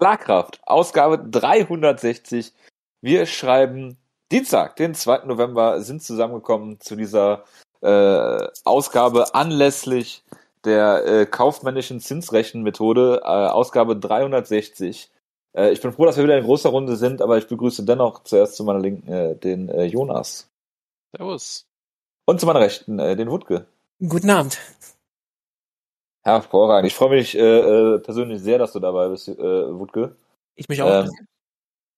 Schlagkraft, Ausgabe 360. Wir schreiben Dienstag, den 2. November, sind zusammengekommen zu dieser äh, Ausgabe anlässlich der äh, kaufmännischen Zinsrechenmethode, äh, Ausgabe 360. Äh, ich bin froh, dass wir wieder in großer Runde sind, aber ich begrüße dennoch zuerst zu meiner Linken äh, den äh, Jonas. Servus. Und zu meiner Rechten äh, den Wutke. Guten Abend. Hervorragend. Ich freue mich äh, äh, persönlich sehr, dass du dabei bist, äh, Wutke. Ich mich auch. Ähm,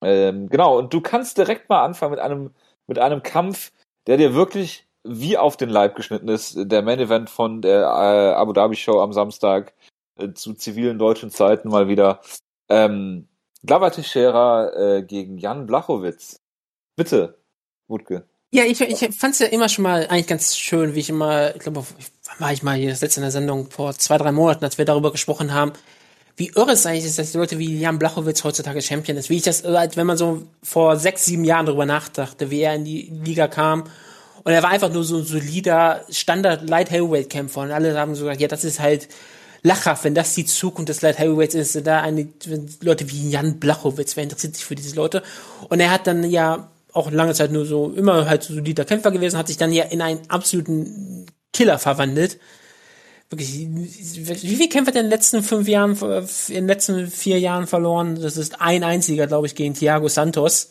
ähm, genau, und du kannst direkt mal anfangen mit einem, mit einem Kampf, der dir wirklich wie auf den Leib geschnitten ist. Der Main Event von der äh, Abu Dhabi Show am Samstag äh, zu zivilen deutschen Zeiten mal wieder. Ähm, Glava Teixeira äh, gegen Jan Blachowitz. Bitte, Wutke. Ja, ich, ich fand es ja immer schon mal eigentlich ganz schön, wie ich immer, ich glaube, war ich mal hier das letzte in der Sendung vor zwei, drei Monaten, als wir darüber gesprochen haben, wie irre es eigentlich ist, dass die Leute wie Jan Blachowitz heutzutage Champion ist. Wie ich das, wenn man so vor sechs, sieben Jahren darüber nachdachte, wie er in die Liga kam. Und er war einfach nur so ein solider Standard Light Heavyweight Kämpfer. Und alle haben so gesagt, ja, das ist halt lachhaft, wenn das die Zukunft des Light Heavyweights ist, da eine, Leute wie Jan Blachowitz, wer interessiert sich für diese Leute? Und er hat dann ja auch lange Zeit nur so, immer halt so solider Kämpfer gewesen, hat sich dann ja in einen absoluten Killer verwandelt wirklich, wie viel Kämpfe hat er in den letzten fünf Jahren, in den letzten vier Jahren verloren? Das ist ein einziger, glaube ich, gegen Thiago Santos.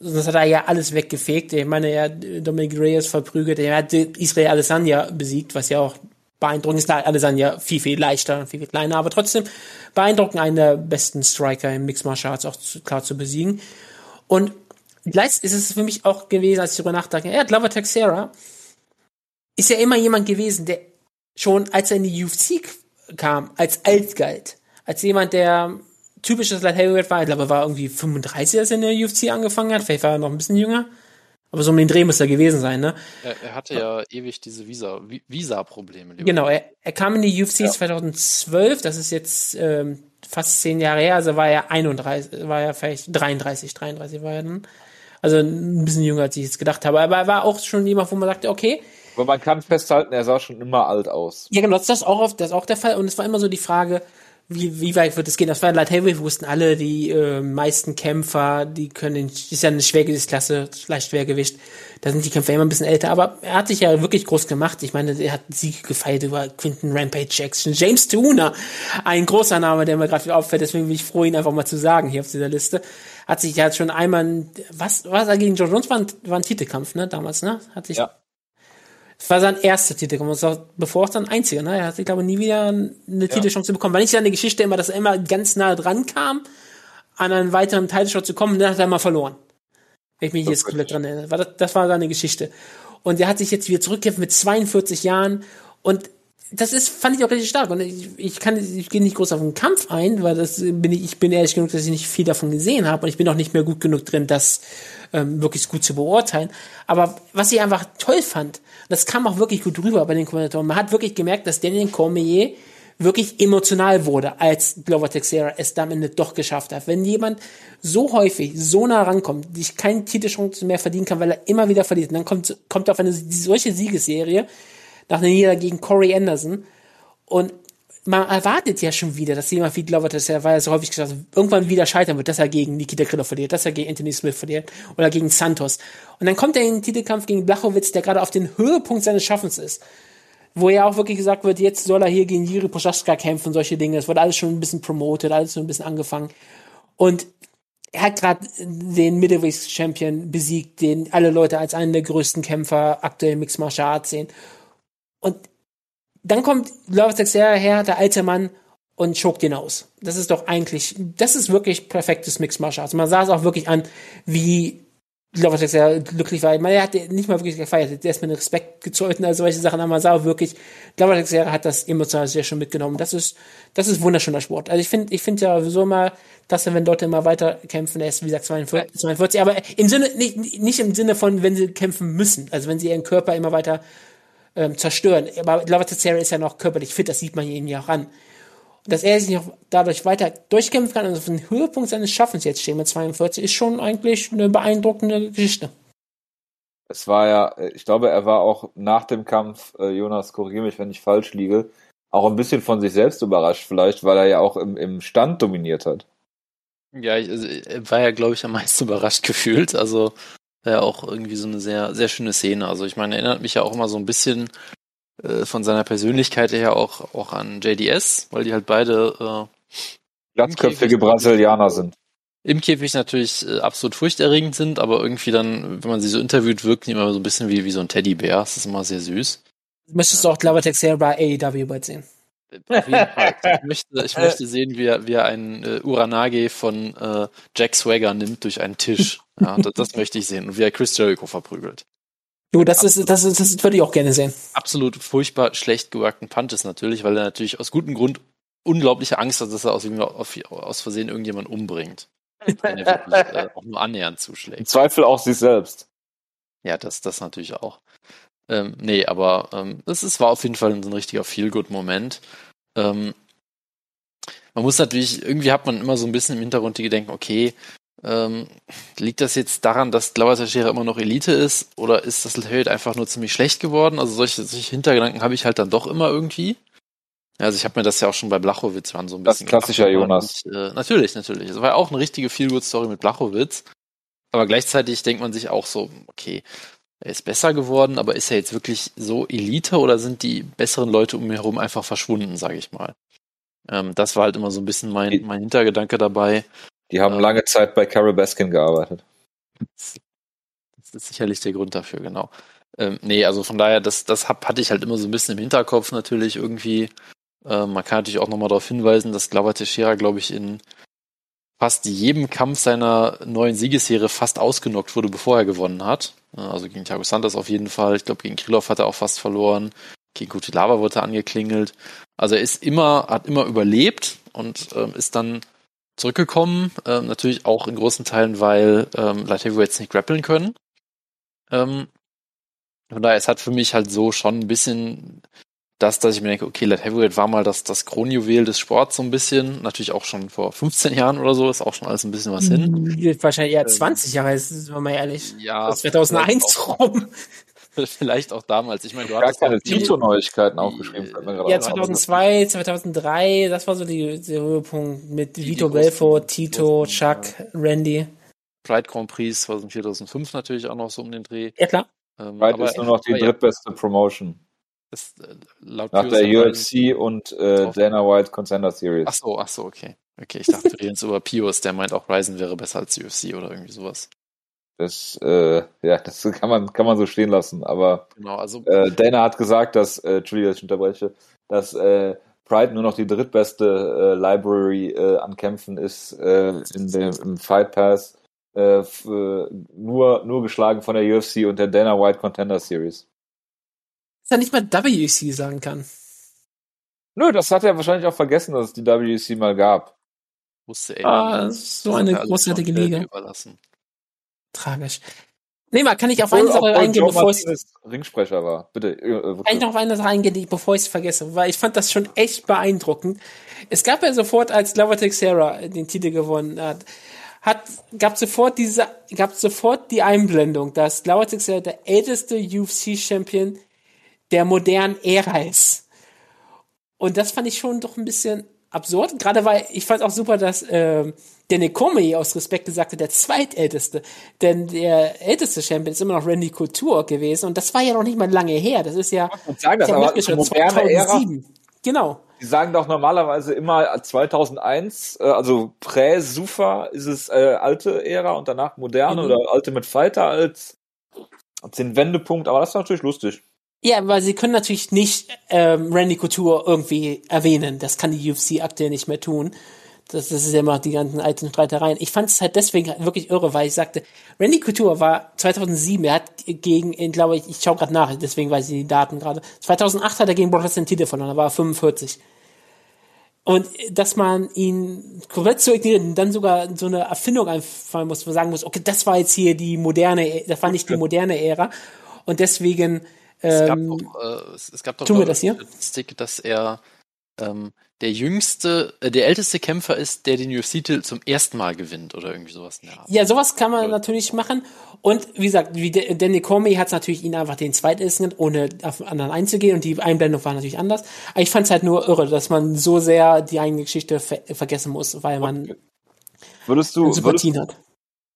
Das hat er ja alles weggefegt. Ich meine, er hat Dominic Reyes verprügelt, er hat Israel Alessandria besiegt, was ja auch beeindruckend ist. Alessandria viel, viel leichter, viel, viel kleiner, aber trotzdem beeindruckend, einen der besten Striker im Mixed Martial Arts auch klar zu besiegen. Und gleich ist es für mich auch gewesen, als ich darüber nachdachte, ja, Glover Texera ist ja immer jemand gewesen, der schon als er in die UFC kam, als alt galt. Als jemand, der typisches Light Heavyweight war, ich glaube, er war irgendwie 35, als er in der UFC angefangen hat. Vielleicht war er noch ein bisschen jünger. Aber so um den Dreh muss er gewesen sein, ne? Er, er hatte ja ewig diese Visa, Visa-Probleme. Genau, er, er kam in die UFC ja. 2012, das ist jetzt ähm, fast zehn Jahre her, also war er 31, war er vielleicht 33, 33 war er dann. Also ein bisschen jünger, als ich jetzt gedacht habe. Aber er war auch schon jemand, wo man sagte, okay, aber man kann festhalten, er sah schon immer alt aus. Ja, genau, das ist auch, das ist auch der Fall. Und es war immer so die Frage, wie, wie weit wird es gehen? Das war Light Heavyweight, wussten alle, die äh, meisten Kämpfer, die können, ist ja eine Schwergewichtsklasse, leicht Schwergewicht, da sind die Kämpfer immer ein bisschen älter, aber er hat sich ja wirklich groß gemacht. Ich meine, er hat Siege gefeiert über Quinton Rampage Jackson, James Tuna, ein großer Name, der mir gerade wieder auffällt, deswegen bin ich froh, ihn einfach mal zu sagen hier auf dieser Liste. Hat sich ja schon einmal, was, was er gegen George Jones war, ein, war ein Titelkampf, ne, damals, ne? Hat sich, ja es war sein erster Titel, und auch, bevor es dann einziger, ne? Er hat, ich glaube, nie wieder eine ja. Titelchance bekommen. Weil ich seine Geschichte immer, dass er immer ganz nah dran kam, an einen weiteren Titelshot zu kommen, dann hat er mal verloren. Wenn ich mich jetzt komplett dran erinnere. Das, das war seine Geschichte. Und er hat sich jetzt wieder zurückgekämpft mit 42 Jahren und das ist, fand ich auch richtig stark. Und ich, ich kann, ich gehe nicht groß auf den Kampf ein, weil das bin ich, ich bin ehrlich genug, dass ich nicht viel davon gesehen habe und ich bin auch nicht mehr gut genug drin, das ähm, wirklich gut zu beurteilen. Aber was ich einfach toll fand, das kam auch wirklich gut rüber bei den Kommentatoren. Man hat wirklich gemerkt, dass Daniel Cormier wirklich emotional wurde, als Glover Texera es am Ende doch geschafft hat. Wenn jemand so häufig, so nah rankommt, sich keine Titelchance mehr verdienen kann, weil er immer wieder verliert, und dann kommt, kommt auf eine solche Siegesserie nach einer Niederlage gegen Corey Anderson und man erwartet ja schon wieder, dass jemand wie Glover, das ja, war ja so häufig gesagt, irgendwann wieder scheitern wird, dass er gegen Nikita Krylov verliert, dass er gegen Anthony Smith verliert oder gegen Santos. Und dann kommt er in den Titelkampf gegen Blachowitz, der gerade auf den Höhepunkt seines Schaffens ist. Wo ja auch wirklich gesagt wird, jetzt soll er hier gegen Jiri Prochaska kämpfen, solche Dinge. Es wurde alles schon ein bisschen promoted, alles schon ein bisschen angefangen. Und er hat gerade den Middleweight Champion besiegt, den alle Leute als einen der größten Kämpfer aktuell Mixed Martial Arts sehen. Und dann kommt Texera her, der alte Mann, und chokt ihn aus. Das ist doch eigentlich, das ist wirklich perfektes Mixed Martial Arts. Man sah es auch wirklich an, wie Love Texera glücklich war. Man, er hat nicht mal wirklich gefeiert, der ist mit Respekt gezollt und all solche Sachen, aber man sah auch wirklich, Love Texera hat das emotional sehr schön mitgenommen. Das ist, das ist wunderschöner Sport. Also ich finde, ich finde ja so immer, dass wenn Leute immer weiter kämpfen, er ist wie gesagt 42, 42 aber im Sinne, nicht, nicht im Sinne von, wenn sie kämpfen müssen. Also wenn sie ihren Körper immer weiter ähm, zerstören. Aber Lava Teixeira ist ja noch körperlich fit, das sieht man ihm ja auch an. Und dass er sich noch dadurch weiter durchkämpfen kann und also auf den Höhepunkt seines Schaffens jetzt stehen mit 42, ist schon eigentlich eine beeindruckende Geschichte. Es war ja, ich glaube, er war auch nach dem Kampf, äh, Jonas, korrigiere mich, wenn ich falsch liege, auch ein bisschen von sich selbst überrascht, vielleicht, weil er ja auch im, im Stand dominiert hat. Ja, ich, also, er war ja, glaube ich, am meisten überrascht gefühlt. Also ja auch irgendwie so eine sehr, sehr schöne Szene. Also ich meine, erinnert mich ja auch immer so ein bisschen äh, von seiner Persönlichkeit her auch, auch an JDS, weil die halt beide äh, Glatzköpfige Brasilianer sind. im Käfig natürlich äh, absolut furchterregend sind, aber irgendwie dann, wenn man sie so interviewt, wirken die immer so ein bisschen wie, wie so ein Teddybär. Das ist immer sehr süß. Möchtest du auch Lavatex sehr bei AEW bald sehen? Auf jeden Fall. Ich möchte, ich möchte sehen, wie er, wie er einen äh, Uranage von äh, Jack Swagger nimmt durch einen Tisch. Ja, das, das möchte ich sehen. Und wie er Chris Jericho verprügelt. Du, das ist, das ist, das würde ich auch gerne sehen. Absolut furchtbar schlecht geworkten Punches natürlich, weil er natürlich aus gutem Grund unglaubliche Angst hat, dass er aus, aus, Versehen irgendjemand umbringt. Wenn er wirklich äh, auch nur annähernd Im zuschlägt. Zweifel auch sich selbst. Ja, das, das natürlich auch. Ähm, nee, aber ähm, es ist, war auf jeden Fall ein richtiger Feel-Good-Moment. Ähm, man muss natürlich, irgendwie hat man immer so ein bisschen im Hintergrund die Gedanken, okay, ähm, liegt das jetzt daran, dass Glauber Teixeira immer noch Elite ist oder ist das Held einfach nur ziemlich schlecht geworden? Also solche, solche Hintergedanken habe ich halt dann doch immer irgendwie. Also ich habe mir das ja auch schon bei Blachowitz waren so ein Das bisschen. klassischer gedacht, Jonas. Und, äh, natürlich, natürlich. Es war ja auch eine richtige Feel-Good-Story mit Blachowitz. Aber gleichzeitig denkt man sich auch so, okay, er ist besser geworden, aber ist er jetzt wirklich so Elite oder sind die besseren Leute um ihn herum einfach verschwunden, sage ich mal? Ähm, das war halt immer so ein bisschen mein, mein Hintergedanke dabei. Die haben lange Zeit bei Carol Baskin gearbeitet. Das ist sicherlich der Grund dafür, genau. Ähm, nee, also von daher, das, das hab, hatte ich halt immer so ein bisschen im Hinterkopf natürlich irgendwie. Ähm, man kann natürlich auch nochmal darauf hinweisen, dass Glover Teixeira, glaube ich, in fast jedem Kampf seiner neuen Siegesserie fast ausgenockt wurde, bevor er gewonnen hat. Also gegen Thiago Santos auf jeden Fall. Ich glaube, gegen Krylov hat er auch fast verloren. Gegen Kutilava wurde er angeklingelt. Also er ist immer, hat immer überlebt und ähm, ist dann zurückgekommen. Ähm, natürlich auch in großen Teilen, weil ähm, Light Heavyweights nicht grappeln können. Ähm, von daher, es hat für mich halt so schon ein bisschen das, dass ich mir denke, okay, Light Heavyweight war mal das, das Kronjuwel des Sports so ein bisschen. Natürlich auch schon vor 15 Jahren oder so, ist auch schon alles ein bisschen was hin. Mhm, Wahrscheinlich eher Ähm, 20 Jahre, sind wir mal ehrlich. Ja, Das 2001 vielleicht auch, rum. vielleicht auch damals. Ich meine, du Gar hattest keine die- Tito-Neuigkeiten aufgeschrieben. gerade Ja, ein. 2002, 2003, das war so die, der Höhepunkt mit Vito Belfort, Tito, Chuck, Randy. Pride Grand Prix 2004, 2005 natürlich auch noch so um den Dreh. Ja, klar. Ähm, Pride aber- ist nur noch die ja, drittbeste Promotion. ist, äh, laut Nach der UFC und äh. Dana White Contender Series. Ach so, ach so, okay. Okay, ich dachte, wir reden jetzt über Pius, der meint auch Ryzen wäre besser als UFC oder irgendwie sowas. Das, äh, ja, das kann man, kann man so stehen lassen. Aber Genau, also äh, Dana hat gesagt, dass, äh, Entschuldigung, dass ich unterbreche, dass äh, Pride nur noch die drittbeste äh, Library äh, an Kämpfen ist äh, in dem, im Fight Pass. Äh, äh, nur, nur geschlagen von der UFC und der Dana White Contender Series. Dass er nicht mal WEC sagen kann. Nö, das hat er wahrscheinlich auch vergessen, dass es die WEC mal gab. wusste er Ah, so eine alles großartige Liga. Überlassen. Tragisch. Nee, mal, kann ich auf eine Sache eingehen, bevor ich Ringsprecher war. Bitte. Äh, äh, Kann ich noch auf eine Sache eingehen, bevor ich es vergesse, weil ich fand das schon echt beeindruckend. Es gab ja sofort, als Glover Teixeira den Titel gewonnen hat, hat, gab sofort diese, gab sofort die Einblendung, dass Glover Teixeira der älteste UFC-Champion der modernen Ära ist. Und das fand ich schon doch ein bisschen absurd, gerade weil ich fand auch super, dass ähm, der Nekomi aus Respekt gesagt hat, der zweitälteste. Denn der älteste Champion ist immer noch Randy Couture gewesen und das war ja noch nicht mal lange her. Das ist ja und sagen das ich aber nachgeschaut, moderne Ära. 2007. Genau. Die sagen doch normalerweise immer 2001, äh, also Prä-Sufa ist es äh, alte Ära und danach moderne Mhm. oder Ultimate Fighter als, als den Wendepunkt, aber das ist natürlich lustig. Ja, weil sie können natürlich nicht ähm, Randy Couture irgendwie erwähnen. Das kann die UFC aktuell nicht mehr tun. Das, das ist ja immer die ganzen alten Streitereien. Ich fand es halt deswegen wirklich irre, weil ich sagte, Randy Couture war 2007, er hat gegen, ich glaube ich, ich schaue gerade nach, deswegen weiß ich die Daten gerade. 2008 hat er gegen Brock Lesnar den Titel verloren, da war er 45. Und dass man ihn komplett zu ignorieren und dann sogar so eine Erfindung einfallen muss, wo man sagen muss, okay, das war jetzt hier die moderne, das war nicht die moderne Ära. Und deswegen Es gab ähm, doch, äh, es, es gab doch tun wir glaub das hier? Statistik, dass er ähm, der jüngste, äh, der älteste Kämpfer ist, der den UFC-Titel zum ersten Mal gewinnt oder irgendwie sowas. in der Art. Ja, sowas kann man natürlich machen. Und wie gesagt, wie Danny Comey hat natürlich ihn einfach den zweitesten, ohne auf den anderen einzugehen. Und die Einblendung war natürlich anders. Aber ich fand es halt nur irre, dass man so sehr die eigene Geschichte ver vergessen muss, weil man Würdest du, würdest, Sympathien hat.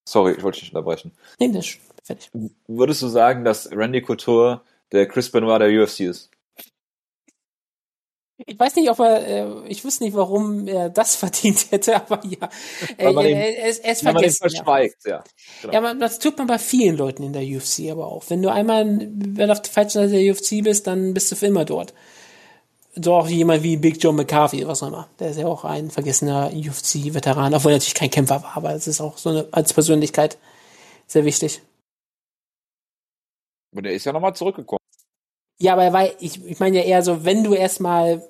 sorry, ich wollte dich nicht unterbrechen. Nee, das ist fertig. Würdest du sagen, dass Randy Couture der Chris Benoit der UFC ist? Ich weiß nicht, ob er, äh, ich wüsste nicht, warum er das verdient hätte, aber ja. Weil Äh, man ihn- er, er, ist- er ist man vergessen. Ja. verschweigt, ja. Genau. ja, aber das tut man bei vielen Leuten in der UFC aber auch. Wenn du einmal wenn du auf der falschen Seite der UFC bist, dann bist du für immer dort. So auch jemand wie Big Joe McCarthy, was auch immer. Der ist ja auch ein vergessener UFC-Veteran, obwohl er natürlich kein Kämpfer war, aber es ist auch so eine, als Persönlichkeit sehr wichtig. Aber der ist ja nochmal zurückgekommen. Ja, aber weil ich, ich meine ja eher so, wenn du erstmal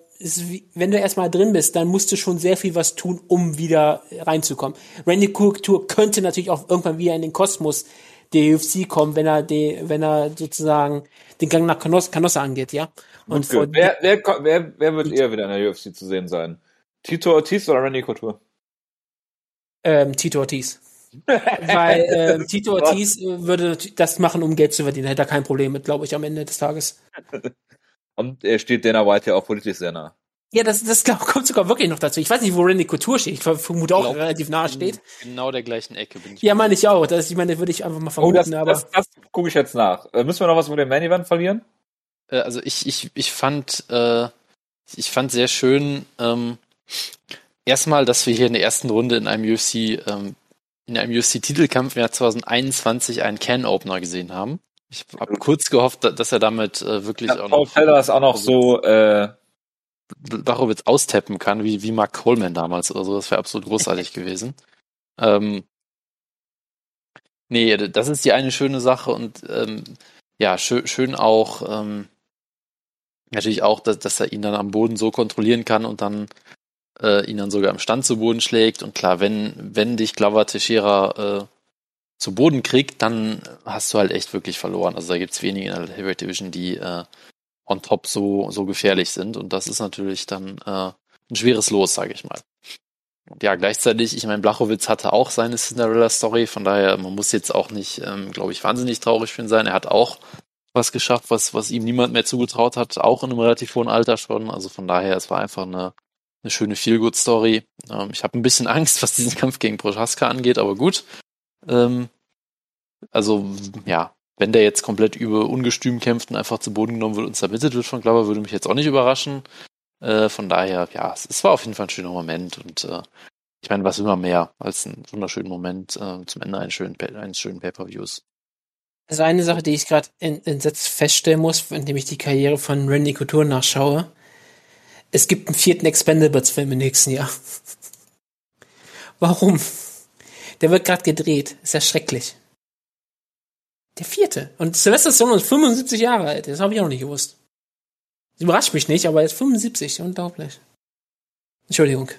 wenn du erstmal drin bist, dann musst du schon sehr viel was tun, um wieder reinzukommen. Randy Couture könnte natürlich auch irgendwann wieder in den Kosmos der UFC kommen, wenn er die, wenn er sozusagen den Gang nach Canossa, Canossa angeht, ja. Und vor. Wer, wer, wer, wer wird eher wieder in der UFC zu sehen sein? Tito Ortiz oder Randy Couture? ähm, Tito Ortiz. Weil ähm, Tito Ortiz äh, würde das machen, um Geld zu verdienen. Hätte er kein Problem mit, glaube ich, am Ende des Tages. Und er steht Dana White ja auch politisch sehr nah. Ja, das, das glaub, kommt sogar wirklich noch dazu. Ich weiß nicht, wo Randy Couture steht. Ich vermute auch Glaub- relativ nahe steht. Genau der gleichen Ecke bin ich. Ja, meine ich auch. Das, ich meine, würde ich einfach mal Oh, das, vermuten, aber das, das gucke ich jetzt nach. Äh, müssen wir noch was über den Main Event verlieren? Äh, also ich, ich, ich fand, äh, ich fand sehr schön, ähm, erstmal, dass wir hier in der ersten Runde in einem UFC, ähm, in einem UFC-Titelkampf im Jahr 2021 einen Can-Opener gesehen haben. Ich habe kurz gehofft, da- dass er damit äh, wirklich Ja, auch Paul noch Felder ist auch noch so, äh, Blachowitz austappen kann, wie, wie Mark Coleman damals oder so. Das wäre absolut großartig gewesen. Ähm, nee, das ist die eine schöne Sache und ähm, ja, schön, schön auch ähm, natürlich auch, dass, dass er ihn dann am Boden so kontrollieren kann und dann äh, ihn dann sogar im Stand zu Boden schlägt. Und klar, wenn, wenn dich Glover Teixeira äh, zu Boden kriegt, dann hast du halt echt wirklich verloren. Also da gibt's wenige in der Heavyweight Division, die äh, on top so, so gefährlich sind. Und das ist natürlich dann äh, ein schweres Los, sage ich mal. Und ja, gleichzeitig, ich meine, Blachowitz hatte auch seine Cinderella-Story, von daher, man muss jetzt auch nicht, ähm, glaube ich, wahnsinnig traurig für ihn sein. Er hat auch was geschafft, was, was ihm niemand mehr zugetraut hat, auch in einem relativ hohen Alter schon. Also von daher, es war einfach eine, eine schöne Feel-Good-Story. Ähm, ich habe ein bisschen Angst, was diesen Kampf gegen Prochaska angeht, aber gut. Ähm, also, ja, wenn der jetzt komplett über ungestüm kämpft und einfach zu Boden genommen wird und submitted wird von Glover, würde mich jetzt auch nicht überraschen. Äh, von daher, ja, es, es war auf jeden Fall ein schöner Moment und äh, ich meine, was immer mehr als ein wunderschönen Moment äh, zum Ende eines schönen, eines schönen Pay-Per-Views. Also eine Sache, die ich gerade entsetzt feststellen muss, indem ich die Karriere von Randy Couture nachschaue. Es gibt einen vierten Expendables-Film im nächsten Jahr. Warum? Der wird gerade gedreht. Ist ja schrecklich. Der vierte. Und Sylvester Stallone ist 75 Jahre alt. Das habe ich auch nicht gewusst. Das überrascht mich nicht, aber er ist 75. Unglaublich. Entschuldigung.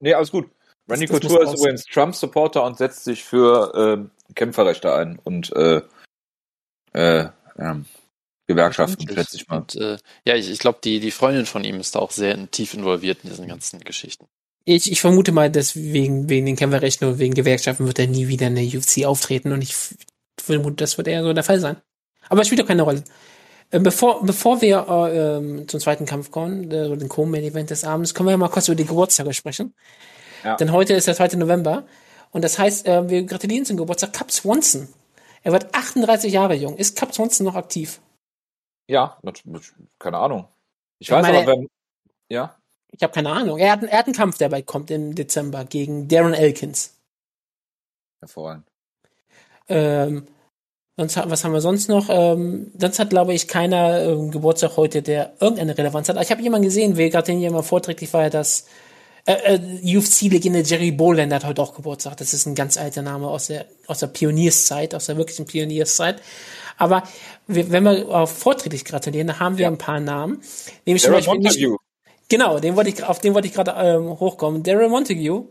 nee, alles gut. Randy Das- das Couture ist übrigens Trump-Supporter und setzt sich für ähm, Kämpferrechte ein und äh, äh, ähm, Gewerkschaften, schätze ich mal. Und, äh, ja, ich, ich glaube, die, die Freundin von ihm ist da auch sehr tief involviert in diesen ganzen Geschichten. Ich, ich vermute mal, dass wegen, wegen den Kämpferrechten und wegen Gewerkschaften wird er nie wieder in der UFC auftreten und ich vermute, das wird eher so der Fall sein. Aber es spielt doch keine Rolle. Äh, Bevor, bevor wir äh, ähm, zum zweiten Kampf kommen, äh, den Co-Main-Event des Abends, können wir ja mal kurz über die Geburtstage sprechen. Ja. Denn heute ist der 2. November und das heißt, äh, wir gratulieren zum Geburtstag Cap Swanson. Er wird 38 Jahre jung. Ist Cap Swanson noch aktiv? Ja, keine Ahnung. Ich Ich weiß meine- aber, wenn, ja, Ich habe keine Ahnung. Er hat, er hat einen Kampf, der bald kommt im Dezember gegen Darren Elkins. hervorragend. Ähm, sonst, was haben wir sonst noch? Ähm, sonst hat, glaube ich, keiner ähm, Geburtstag heute, der irgendeine Relevanz hat. Aber Ich habe jemanden gesehen, wer gerade den mal vorträglich war, dass äh, äh, UFC-Legende Jerry Boland hat heute auch Geburtstag. Das ist ein ganz alter Name aus der, aus der Pionierszeit, aus der wirklichen Pionierszeit. Aber wir, wenn wir auf vorträglich gratulieren, dann haben wir Ja. ein paar Namen. Nämlich zum Darren Beispiel nicht, Montague. Genau, den wollte ich, auf den wollte ich gerade ähm, hochkommen. Daryl Montague